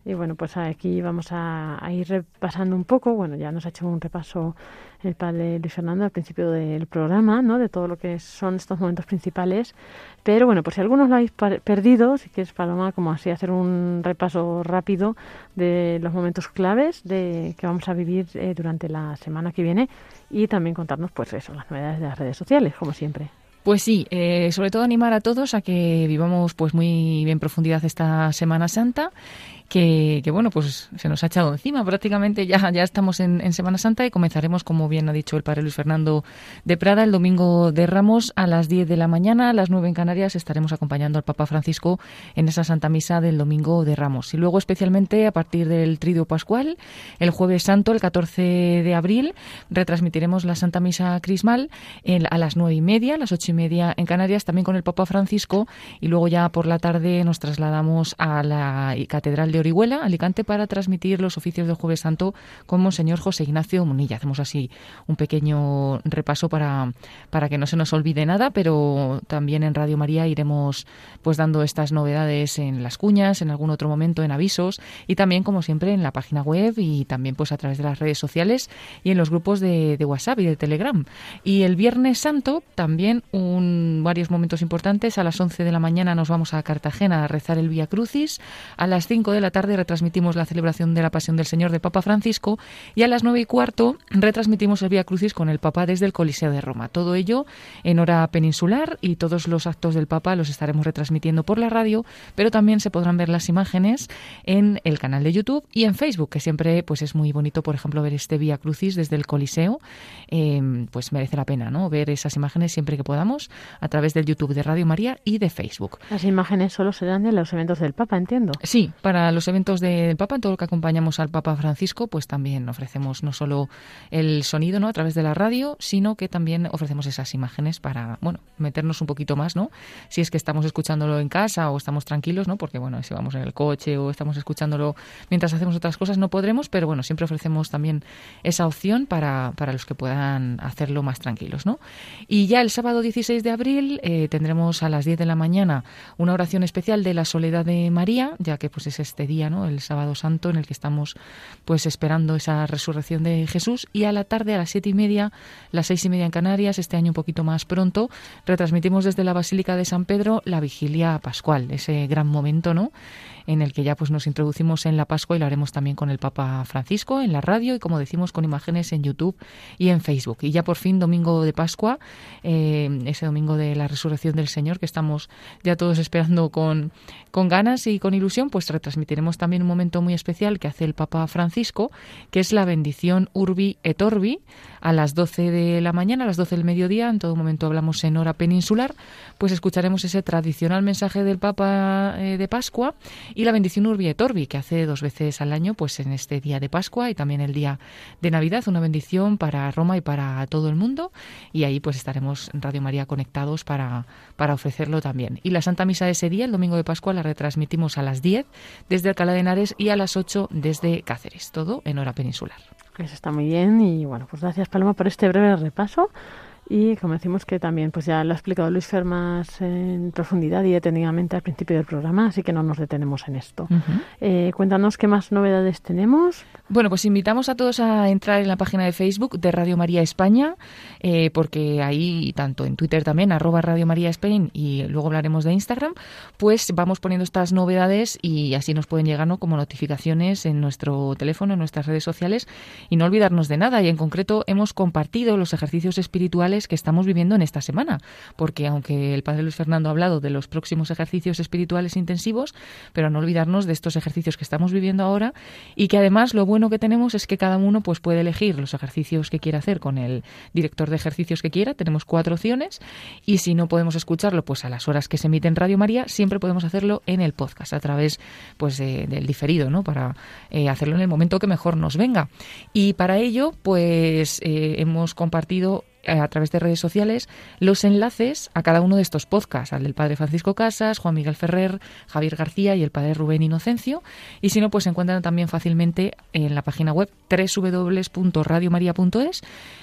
Y bueno, pues aquí vamos a, ir repasando un poco. Bueno, ya nos ha hecho un repaso el padre Luis Fernando al principio del programa, ¿no? De todo lo que son estos momentos principales. Pero bueno, por si algunos lo habéis perdido, si quieres, Paloma, como así hacer un repaso rápido de los momentos claves de que vamos a vivir eh, durante la semana que viene y también contarnos, pues eso, las novedades de las redes sociales, como siempre. Pues sí, eh, sobre todo animar a todos a que vivamos pues muy en profundidad esta Semana Santa, que, bueno, pues se nos ha echado encima. Prácticamente, ya, ya estamos en, en, Semana Santa y comenzaremos, como bien ha dicho el padre Luis Fernando de Prada, el domingo de Ramos a las 10 de la mañana, a las 9 en Canarias, estaremos acompañando al Papa Francisco en esa Santa Misa del domingo de Ramos. Y luego especialmente a partir del Tridio Pascual, el jueves santo, el 14 de abril, retransmitiremos la Santa Misa Crismal en, a las 9 y media, a las 8 y media en Canarias, también con el Papa Francisco. Y luego ya por la tarde nos trasladamos a la Catedral de Orihuela, Alicante, para transmitir los oficios del Jueves Santo con Monseñor José Ignacio Munilla. Hacemos así un pequeño repaso para, para que no se nos olvide nada, pero también en Radio María iremos pues dando estas novedades en las cuñas, en algún otro momento en avisos y también, como siempre, en la página web y también pues a través de las redes sociales y en los grupos de, WhatsApp y de Telegram. Y el Viernes Santo también un, varios momentos importantes. A las 11 de la mañana nos vamos a Cartagena a rezar el Vía Crucis. A las 5 de la tarde retransmitimos la celebración de la Pasión del Señor de Papa Francisco y a las 9 y cuarto retransmitimos el Vía Crucis con el Papa desde el Coliseo de Roma. Todo ello en hora peninsular y todos los actos del Papa los estaremos retransmitiendo por la radio, pero también se podrán ver las imágenes en el canal de YouTube y en Facebook, que siempre pues es muy bonito, por ejemplo, ver este Vía Crucis desde el Coliseo, eh, pues merece la pena, ¿no? Ver esas imágenes siempre que podamos a través del YouTube de Radio María y de Facebook. Las imágenes solo serán de los eventos del Papa, entiendo. Sí, para los eventos del Papa, en todo lo que acompañamos al Papa Francisco, pues también ofrecemos no solo el sonido, ¿no? A través de la radio, sino que también ofrecemos esas imágenes para, bueno, meternos un poquito más, ¿no? Si es que estamos escuchándolo en casa o estamos tranquilos, ¿no? Porque, bueno, si vamos en el coche o estamos escuchándolo mientras hacemos otras cosas no podremos, pero bueno, siempre ofrecemos también esa opción para, para los que puedan hacerlo más tranquilos, ¿no? Y ya el sábado 16 de abril eh, tendremos a las 10 de la mañana una oración especial de la soledad de María, ya que pues es este día, ¿no? El sábado santo en el que estamos pues esperando esa resurrección de Jesús y a la tarde a las siete y media, las seis y media en Canarias, este año un poquito más pronto, retransmitimos desde la Basílica de San Pedro la vigilia pascual, ese gran momento, ¿no? En el que ya pues nos introducimos en la Pascua y lo haremos también con el Papa Francisco en la radio y como decimos con imágenes en YouTube y en Facebook. Y ya por fin domingo de Pascua, eh, ese domingo de la resurrección del Señor que estamos ya todos esperando con, con ganas y con ilusión, pues retransmitiremos también un momento muy especial que hace el Papa Francisco, que es la bendición Urbi et Orbi a las 12 de la mañana, a las 12 del mediodía, en todo momento hablamos en hora peninsular, pues escucharemos ese tradicional mensaje del Papa eh, de Pascua y la bendición Urbi et Orbi, que hace dos veces al año, pues en este día de Pascua y también el día de Navidad, una bendición para Roma y para todo el mundo. Y ahí pues estaremos en Radio María conectados para, para ofrecerlo también. Y la Santa Misa de ese día, el domingo de Pascua, la retransmitimos a las 10 desde Alcalá de Henares y a las 8 desde Cáceres, todo en hora peninsular. Eso está muy bien y bueno, pues gracias Paloma por este breve repaso. Y como decimos que también pues ya lo ha explicado Luis Fer más en profundidad y detenidamente al principio del programa, así que no nos detenemos en esto. Uh -huh. eh, cuéntanos qué más novedades tenemos. Bueno, pues invitamos a todos a entrar en la página de Facebook de Radio María España, eh, porque ahí, tanto en Twitter también, arroba Radio María España, y luego hablaremos de Instagram, pues vamos poniendo estas novedades y así nos pueden llegar ¿no? como notificaciones en nuestro teléfono, en nuestras redes sociales, y no olvidarnos de nada. Y en concreto hemos compartido los ejercicios espirituales que estamos viviendo en esta semana, porque aunque el Padre Luis Fernando ha hablado de los próximos ejercicios espirituales intensivos, pero no olvidarnos de estos ejercicios que estamos viviendo ahora y que además lo bueno que tenemos es que cada uno pues puede elegir los ejercicios que quiera hacer con el director de ejercicios que quiera, tenemos cuatro opciones y si no podemos escucharlo pues a las horas que se emite en Radio María, siempre podemos hacerlo en el podcast a través pues de, del diferido, ¿no? Para eh, hacerlo en el momento que mejor nos venga. Y para ello pues eh, hemos compartido a través de redes sociales los enlaces a cada uno de estos podcasts, al del padre Francisco Casas, Juan Miguel Ferrer, Javier García y el padre Rubén Inocencio. Y si no, pues se encuentran también fácilmente en la página web www.radiomaria.es.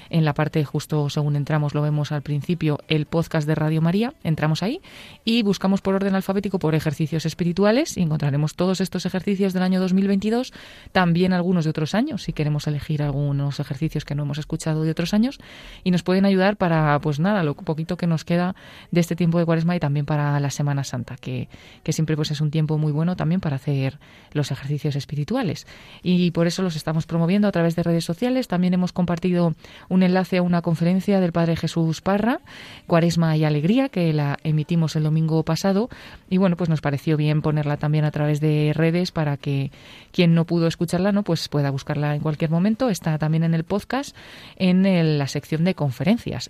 En la parte justo según entramos, lo vemos al principio, el podcast de Radio María. Entramos ahí y buscamos por orden alfabético por ejercicios espirituales y encontraremos todos estos ejercicios del año 2022, también algunos de otros años, si queremos elegir algunos ejercicios que no hemos escuchado de otros años. Y nos pueden ayudar para, pues nada, lo poquito que nos queda de este tiempo de cuaresma y también para la Semana Santa, que, que siempre pues es un tiempo muy bueno también para hacer los ejercicios espirituales. Y por eso los estamos promoviendo a través de redes sociales. También hemos compartido un enlace a una conferencia del Padre Jesús Parra, Cuaresma y Alegría, que la emitimos el domingo pasado. Y bueno, pues nos pareció bien ponerla también a través de redes para que quien no pudo escucharla, no, pues pueda buscarla en cualquier momento. Está también en el podcast, en la sección de conferencias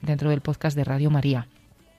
dentro del podcast de Radio María.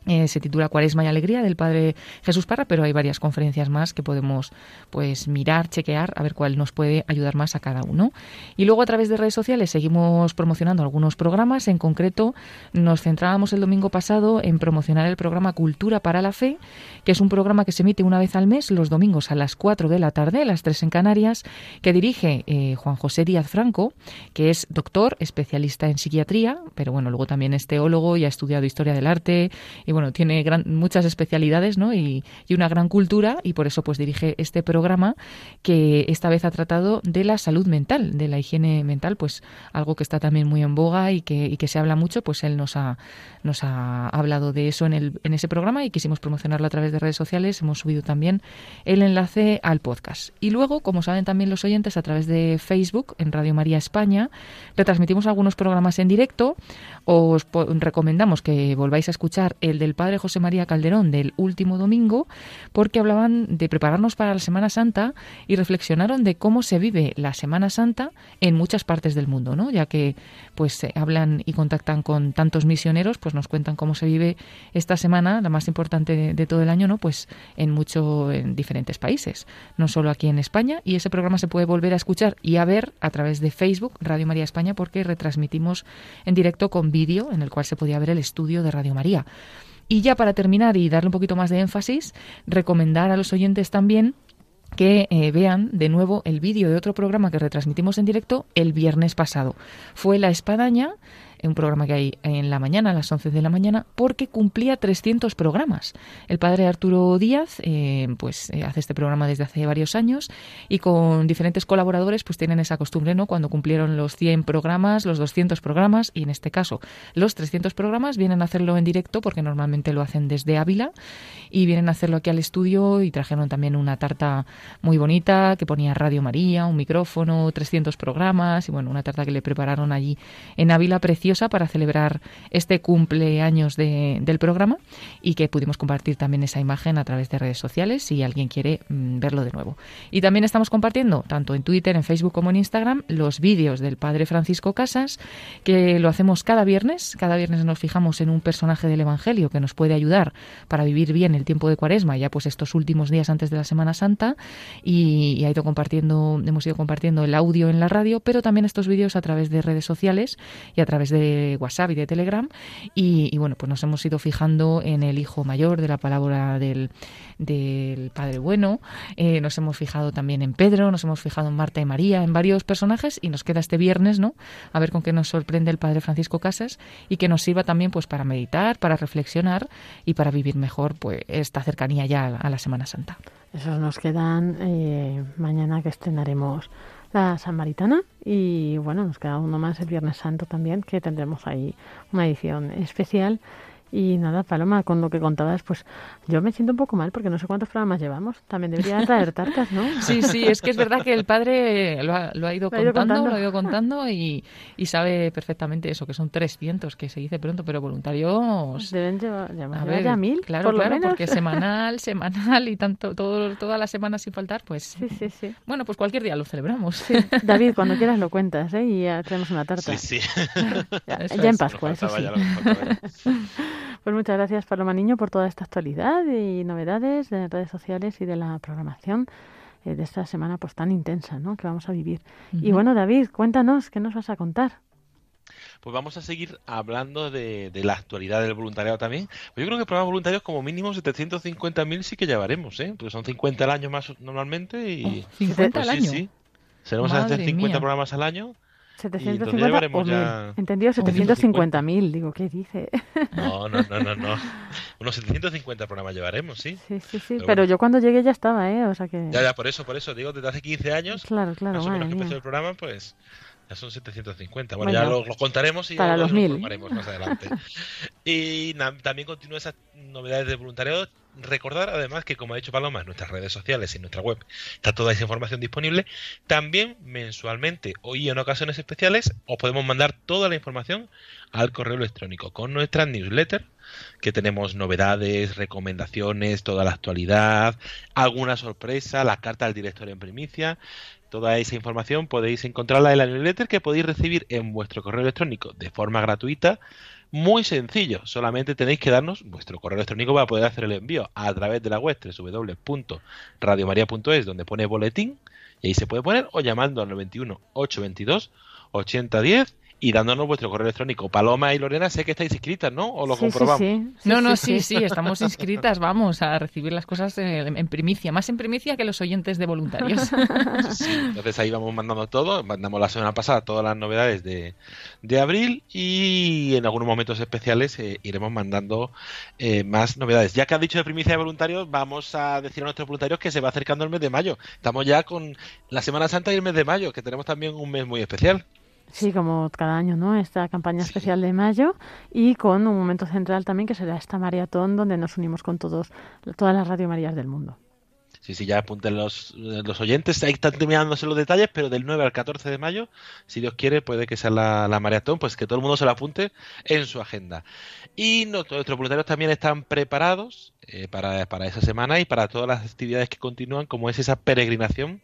Eh, se titula Cuaresma y Alegría del Padre Jesús Parra, pero hay varias conferencias más que podemos pues mirar, chequear, a ver cuál nos puede ayudar más a cada uno. Y luego a través de redes sociales seguimos promocionando algunos programas. En concreto, nos centrábamos el domingo pasado en promocionar el programa Cultura para la Fe, que es un programa que se emite una vez al mes, los domingos a las 4 de la tarde, las 3 en Canarias, que dirige eh, Juan José Díaz Franco, que es doctor, especialista en psiquiatría, pero bueno, luego también es teólogo y ha estudiado historia del arte bueno, tiene gran- muchas especialidades ¿no? y, una gran cultura y por eso pues dirige este programa que esta vez ha tratado de la salud mental, de la higiene mental, pues algo que está también muy en boga y que, y que se habla mucho, pues él nos ha, nos ha hablado de eso en, el, en ese programa y quisimos promocionarlo a través de redes sociales. Hemos subido también el enlace al podcast. Y luego, como saben también los oyentes, a través de Facebook, en Radio María España, retransmitimos algunos programas en directo. Os recomendamos que volváis a escuchar el del Padre José María Calderón del último domingo, porque hablaban de prepararnos para la Semana Santa y reflexionaron de cómo se vive la Semana Santa en muchas partes del mundo, ¿no? Ya que pues eh, hablan y contactan con tantos misioneros, pues nos cuentan cómo se vive esta semana, la más importante de, de todo el año, ¿no? Pues en mucho en diferentes países, no solo aquí en España, y ese programa se puede volver a escuchar y a ver a través de Facebook Radio María España porque retransmitimos en directo con vídeo en el cual se podía ver el estudio de Radio María. Y ya para terminar y darle un poquito más de énfasis, recomendar a los oyentes también que eh, vean de nuevo el vídeo de otro programa que retransmitimos en directo el viernes pasado. Fue La Espadaña, un programa que hay en la mañana, a las 11 de la mañana, porque cumplía 300 programas. El padre Arturo Díaz eh, pues eh, hace este programa desde hace varios años y con diferentes colaboradores pues tienen esa costumbre, ¿no? Cuando cumplieron los 100 programas, los 200 programas y en este caso los 300 programas vienen a hacerlo en directo porque normalmente lo hacen desde Ávila y vienen a hacerlo aquí al estudio y trajeron también una tarta muy bonita que ponía Radio María, un micrófono, 300 programas y bueno, una tarta que le prepararon allí en Ávila preciosa para celebrar este cumpleaños de, del programa y que pudimos compartir también esa imagen a través de redes sociales si alguien quiere mm, verlo de nuevo. Y también estamos compartiendo, tanto en Twitter, en Facebook como en Instagram, los vídeos del Padre Francisco Casas, que lo hacemos cada viernes. Cada viernes nos fijamos en un personaje del Evangelio que nos puede ayudar para vivir bien el tiempo de Cuaresma, ya pues estos últimos días antes de la Semana Santa, y, y ha ido compartiendo, hemos ido compartiendo el audio en la radio, pero también estos vídeos a través de redes sociales y a través de WhatsApp y de Telegram. Y, bueno, pues nos hemos ido fijando en el hijo mayor de la palabra del, del Padre Bueno, eh, nos hemos fijado también en Pedro, nos hemos fijado en Marta y María, en varios personajes, y nos queda este viernes, ¿no? A ver con qué nos sorprende el Padre Francisco Casas y que nos sirva también pues para meditar, para reflexionar y para vivir mejor pues esta cercanía ya a la Semana Santa. Esos nos quedan eh, mañana que estrenaremos la Samaritana y bueno, nos queda uno más el Viernes Santo también, que tendremos ahí una edición especial. Y nada, Paloma, con lo que contabas, pues yo me siento un poco mal porque no sé cuántos programas llevamos. También debería traer tartas, ¿no? Sí, sí, es que es verdad que el padre lo ha, lo ha ido Lo ha ido contando, lo ha ido contando y, y sabe perfectamente eso, que son 300, que se dice pronto, pero voluntarios... Deben llevar, llevar A ver, ya mil, claro, por lo claro, menos. porque semanal, semanal y tanto todo, todas las semanas sin faltar, pues Sí, sí, sí. bueno, pues cualquier día lo celebramos. Sí, David, cuando quieras lo cuentas, ¿eh? Y ya traemos una tarta. Sí, sí. Ya, Eso ya es. en Pascua, eso sí. ya Pues muchas gracias, Paloma Niño, por toda esta actualidad y novedades de redes sociales y de la programación eh, de esta semana pues tan intensa ¿no? que vamos a vivir. Y bueno, David, cuéntanos, ¿qué nos vas a contar? pues vamos a seguir hablando de, de la actualidad del voluntariado también. Pues yo creo que programas voluntarios como mínimo 750.000 sí que llevaremos, ¿eh? Pues son 50 al año más normalmente y... 50 pues al sí, año. sí. Seremos hacer 50 mía. programas al año. Y entonces 750 llevaremos o mil. ya- Entendido, 750.000. Digo, ¿qué dice? No, no, no, no, no. Unos 750 programas llevaremos, sí. Sí, sí, sí. Pero Pero bueno. yo cuando llegué ya estaba, ¿eh? O sea que... Ya, ya, por eso, por eso. Digo, desde hace 15 años, Claro, claro, más o menos que empezó el programa, pues ya son 750. Bueno, Bueno, ya lo, lo contaremos y para ya lo los mil. informaremos más adelante. y na- también continúa esas novedades de voluntariado. Recordar además que, como ha dicho Paloma, en nuestras redes sociales y en nuestra web está toda esa información disponible. También mensualmente o y en ocasiones especiales os podemos mandar toda la información al correo electrónico con nuestra newsletter que tenemos novedades, recomendaciones, toda la actualidad, alguna sorpresa, la carta del director en primicia. Toda esa información podéis encontrarla en la newsletter que podéis recibir en vuestro correo electrónico de forma gratuita. Muy sencillo, solamente tenéis que darnos vuestro correo electrónico para poder hacer el envío a través de la web www.radiomaria.es donde pone boletín y ahí se puede poner o llamando al 91 822 8010 y dándonos vuestro correo electrónico. Paloma y Lorena, sé que estáis inscritas, ¿no? ¿O lo Sí, comprobamos? sí. Sí, No, no, sí, sí, sí, estamos inscritas, vamos a recibir las cosas eh, en primicia, más en primicia que los oyentes de voluntarios. Sí, entonces ahí vamos mandando todo. Mandamos la semana pasada todas las novedades de, de abril y en algunos momentos especiales eh, iremos mandando eh, más novedades. Ya que has dicho de primicia de voluntarios, vamos a decir a nuestros voluntarios que se va acercando el mes de mayo. Estamos ya con la Semana Santa y el mes de mayo, que tenemos también un mes muy especial. Sí, como cada año, ¿no? Esta campaña especial de mayo y con un momento central también que será esta maratón donde nos unimos con todos todas las Radio Marías del mundo. Sí, sí, ya apunten los, los oyentes. Ahí están terminándose los detalles, pero del 9 al 14 de mayo, si Dios quiere, puede que sea la, la maratón, pues que todo el mundo se lo apunte en su agenda. Y no- nuestros voluntarios también están preparados eh, para, para esa semana y para todas las actividades que continúan, como es esa peregrinación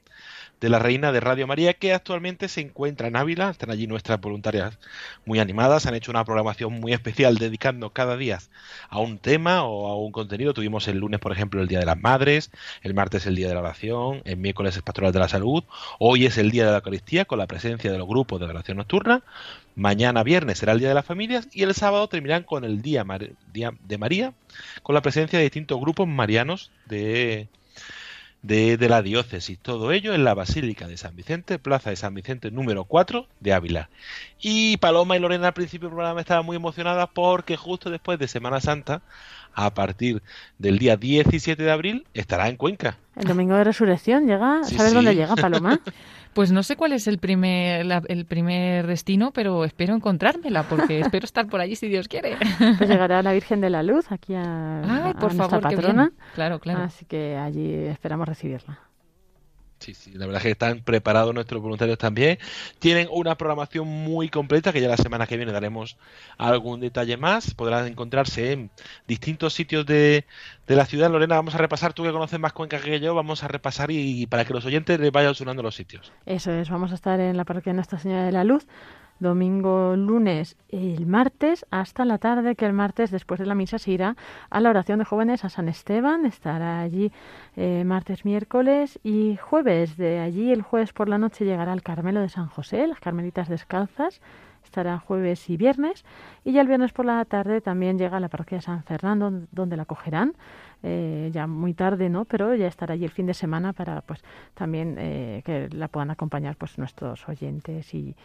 de la Reina de Radio María, que actualmente se encuentra en Ávila. Están allí nuestras voluntarias muy animadas. Han hecho una programación muy especial dedicando cada día a un tema o a un contenido. Tuvimos el lunes, por ejemplo, el Día de las Madres, el martes el Día de la Oración, el miércoles es Pastoral de la Salud, hoy es el Día de la Eucaristía con la presencia de los grupos de oración nocturna, mañana viernes será el Día de las Familias y el sábado terminarán con el Día, de María con la presencia de distintos grupos marianos de, de, de la diócesis. Todo ello en la Basílica de San Vicente, Plaza de San Vicente número 4 de Ávila. Y Paloma y Lorena al principio del programa estaban muy emocionadas porque justo después de Semana Santa, a partir del día 17 de abril, estará en Cuenca. El domingo de resurrección llega, Sí, ¿sabes sí. dónde llega, Paloma? Pues no sé cuál es el primer, la- el primer destino, pero espero encontrármela, porque espero estar por allí si Dios quiere. Pues llegará la Virgen de la Luz aquí a, Ay, a por nuestra favor, patrona. Claro, claro. Así que allí esperamos recibirla. Sí, sí, la verdad es que están preparados nuestros voluntarios también. Tienen una programación muy completa que ya la semana que viene daremos algún detalle más. Podrán encontrarse en distintos sitios de, de la ciudad. Lorena, vamos a repasar, tú que conoces más Cuenca que yo, vamos a repasar y, para que los oyentes les vayan sonando los sitios. Eso es, vamos a estar en la parroquia Nuestra Señora de la Luz domingo, lunes el martes hasta la tarde, que el martes después de la misa se irá a la oración de jóvenes a San Esteban, estará allí eh, martes, miércoles y jueves. De allí el jueves por la noche llegará al Carmelo de San José, las Carmelitas Descalzas, estará jueves y viernes. Y ya el viernes por la tarde también llega a la parroquia de San Fernando donde la acogerán. Eh, ya muy tarde no pero ya estará allí el fin de semana para pues también eh, que la puedan acompañar pues nuestros oyentes y,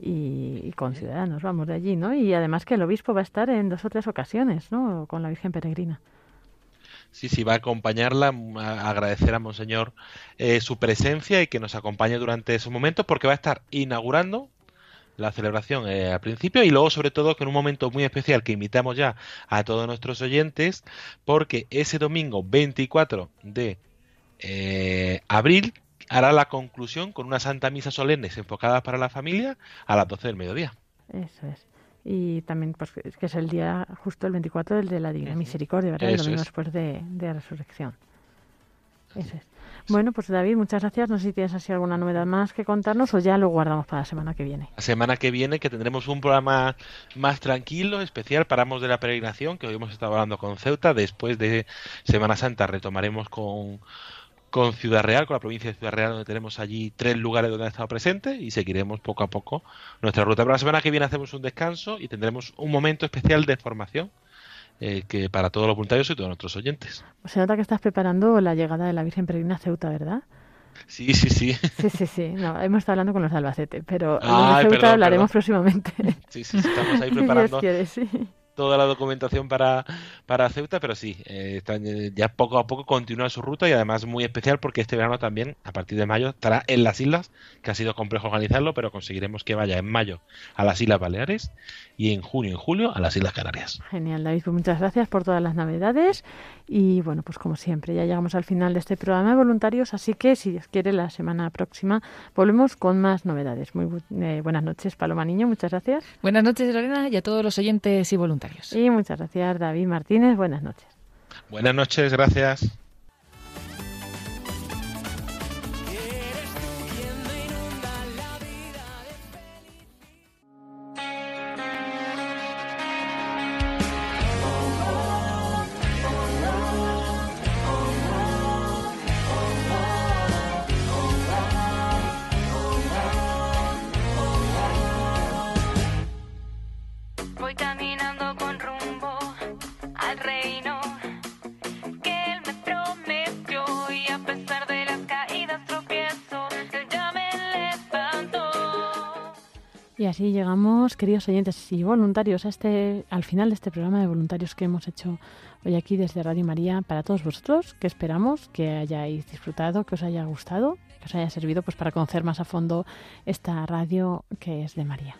y, y conciudadanos vamos de allí no y además que el obispo va a estar en dos o tres ocasiones no con la Virgen Peregrina. Sí, sí, va a acompañarla, a agradecer a Monseñor eh, su presencia y que nos acompañe durante esos momentos porque va a estar inaugurando la celebración eh, al principio y luego sobre todo que en un momento muy especial que invitamos ya a todos nuestros oyentes porque ese domingo 24 de eh, abril hará la conclusión con una santa misa solemne enfocada para la familia a las 12 del mediodía. eso es. Y también pues es que es el día justo el 24 el de la Divina Misericordia verdad el domingo es. después de, de la resurrección. Eso es. bueno pues David muchas gracias. No sé si tienes así alguna novedad más que contarnos o ya lo guardamos para la semana que viene. La semana que viene que tendremos un programa más tranquilo, especial, paramos de la peregrinación, que hoy hemos estado hablando con Ceuta, después de Semana Santa retomaremos con, con Ciudad Real, con la provincia de Ciudad Real, donde tenemos allí tres lugares donde han estado presentes y seguiremos poco a poco nuestra ruta. Pero la semana que viene hacemos un descanso y tendremos un momento especial de formación eh, que para todos los voluntarios y todos nuestros oyentes. Se nota que estás preparando la llegada de la Virgen Peregrina a Ceuta, ¿verdad? Sí, sí, sí. Sí, sí, sí. No, hemos estado hablando con los de Albacete, pero Ay, de Ceuta perdón, hablaremos perdón. próximamente. Sí, sí, estamos ahí Si Dios preparando quiere, sí. Toda la documentación para, para Ceuta, pero sí, eh, están, eh, ya poco a poco continúa su ruta y además muy especial porque este verano también, a partir de mayo, estará en las islas, que ha sido complejo organizarlo, pero conseguiremos que vaya en mayo a las Islas Baleares y en junio y en julio a las Islas Canarias. Genial, David. Pues muchas gracias por todas las novedades. Y bueno, pues como siempre, ya llegamos al final de este programa de voluntarios, así que si Dios quiere, la semana próxima volvemos con más novedades. Muy bu- eh, buenas noches, Paloma Niño, muchas gracias. Buenas noches, Lorena, y a todos los oyentes y voluntarios. Y muchas gracias, David Martínez. Buenas noches. Buenas noches, gracias. Queridos oyentes y voluntarios, a este, al final de este programa de voluntarios que hemos hecho hoy aquí desde Radio María para todos vosotros, que esperamos que hayáis disfrutado, que os haya gustado, que os haya servido pues para conocer más a fondo esta radio que es de María.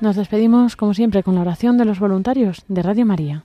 Nos despedimos, como siempre, con la oración de los voluntarios de Radio María.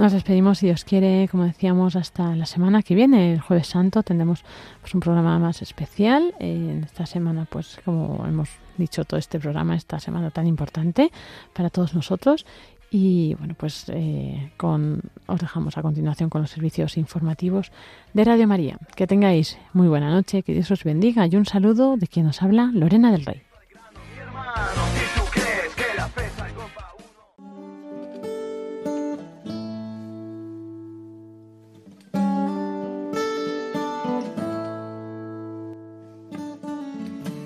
Nos despedimos, si Dios quiere, como decíamos, hasta la semana que viene, el Jueves Santo, tendremos pues, un programa más especial. Eh, en esta semana, pues como hemos dicho, todo este programa, esta semana tan importante para todos nosotros. Y bueno, pues eh, con, os dejamos a continuación con los servicios informativos de Radio María. Que tengáis muy buena noche, que Dios os bendiga y un saludo de quien nos habla, Lorena del Rey.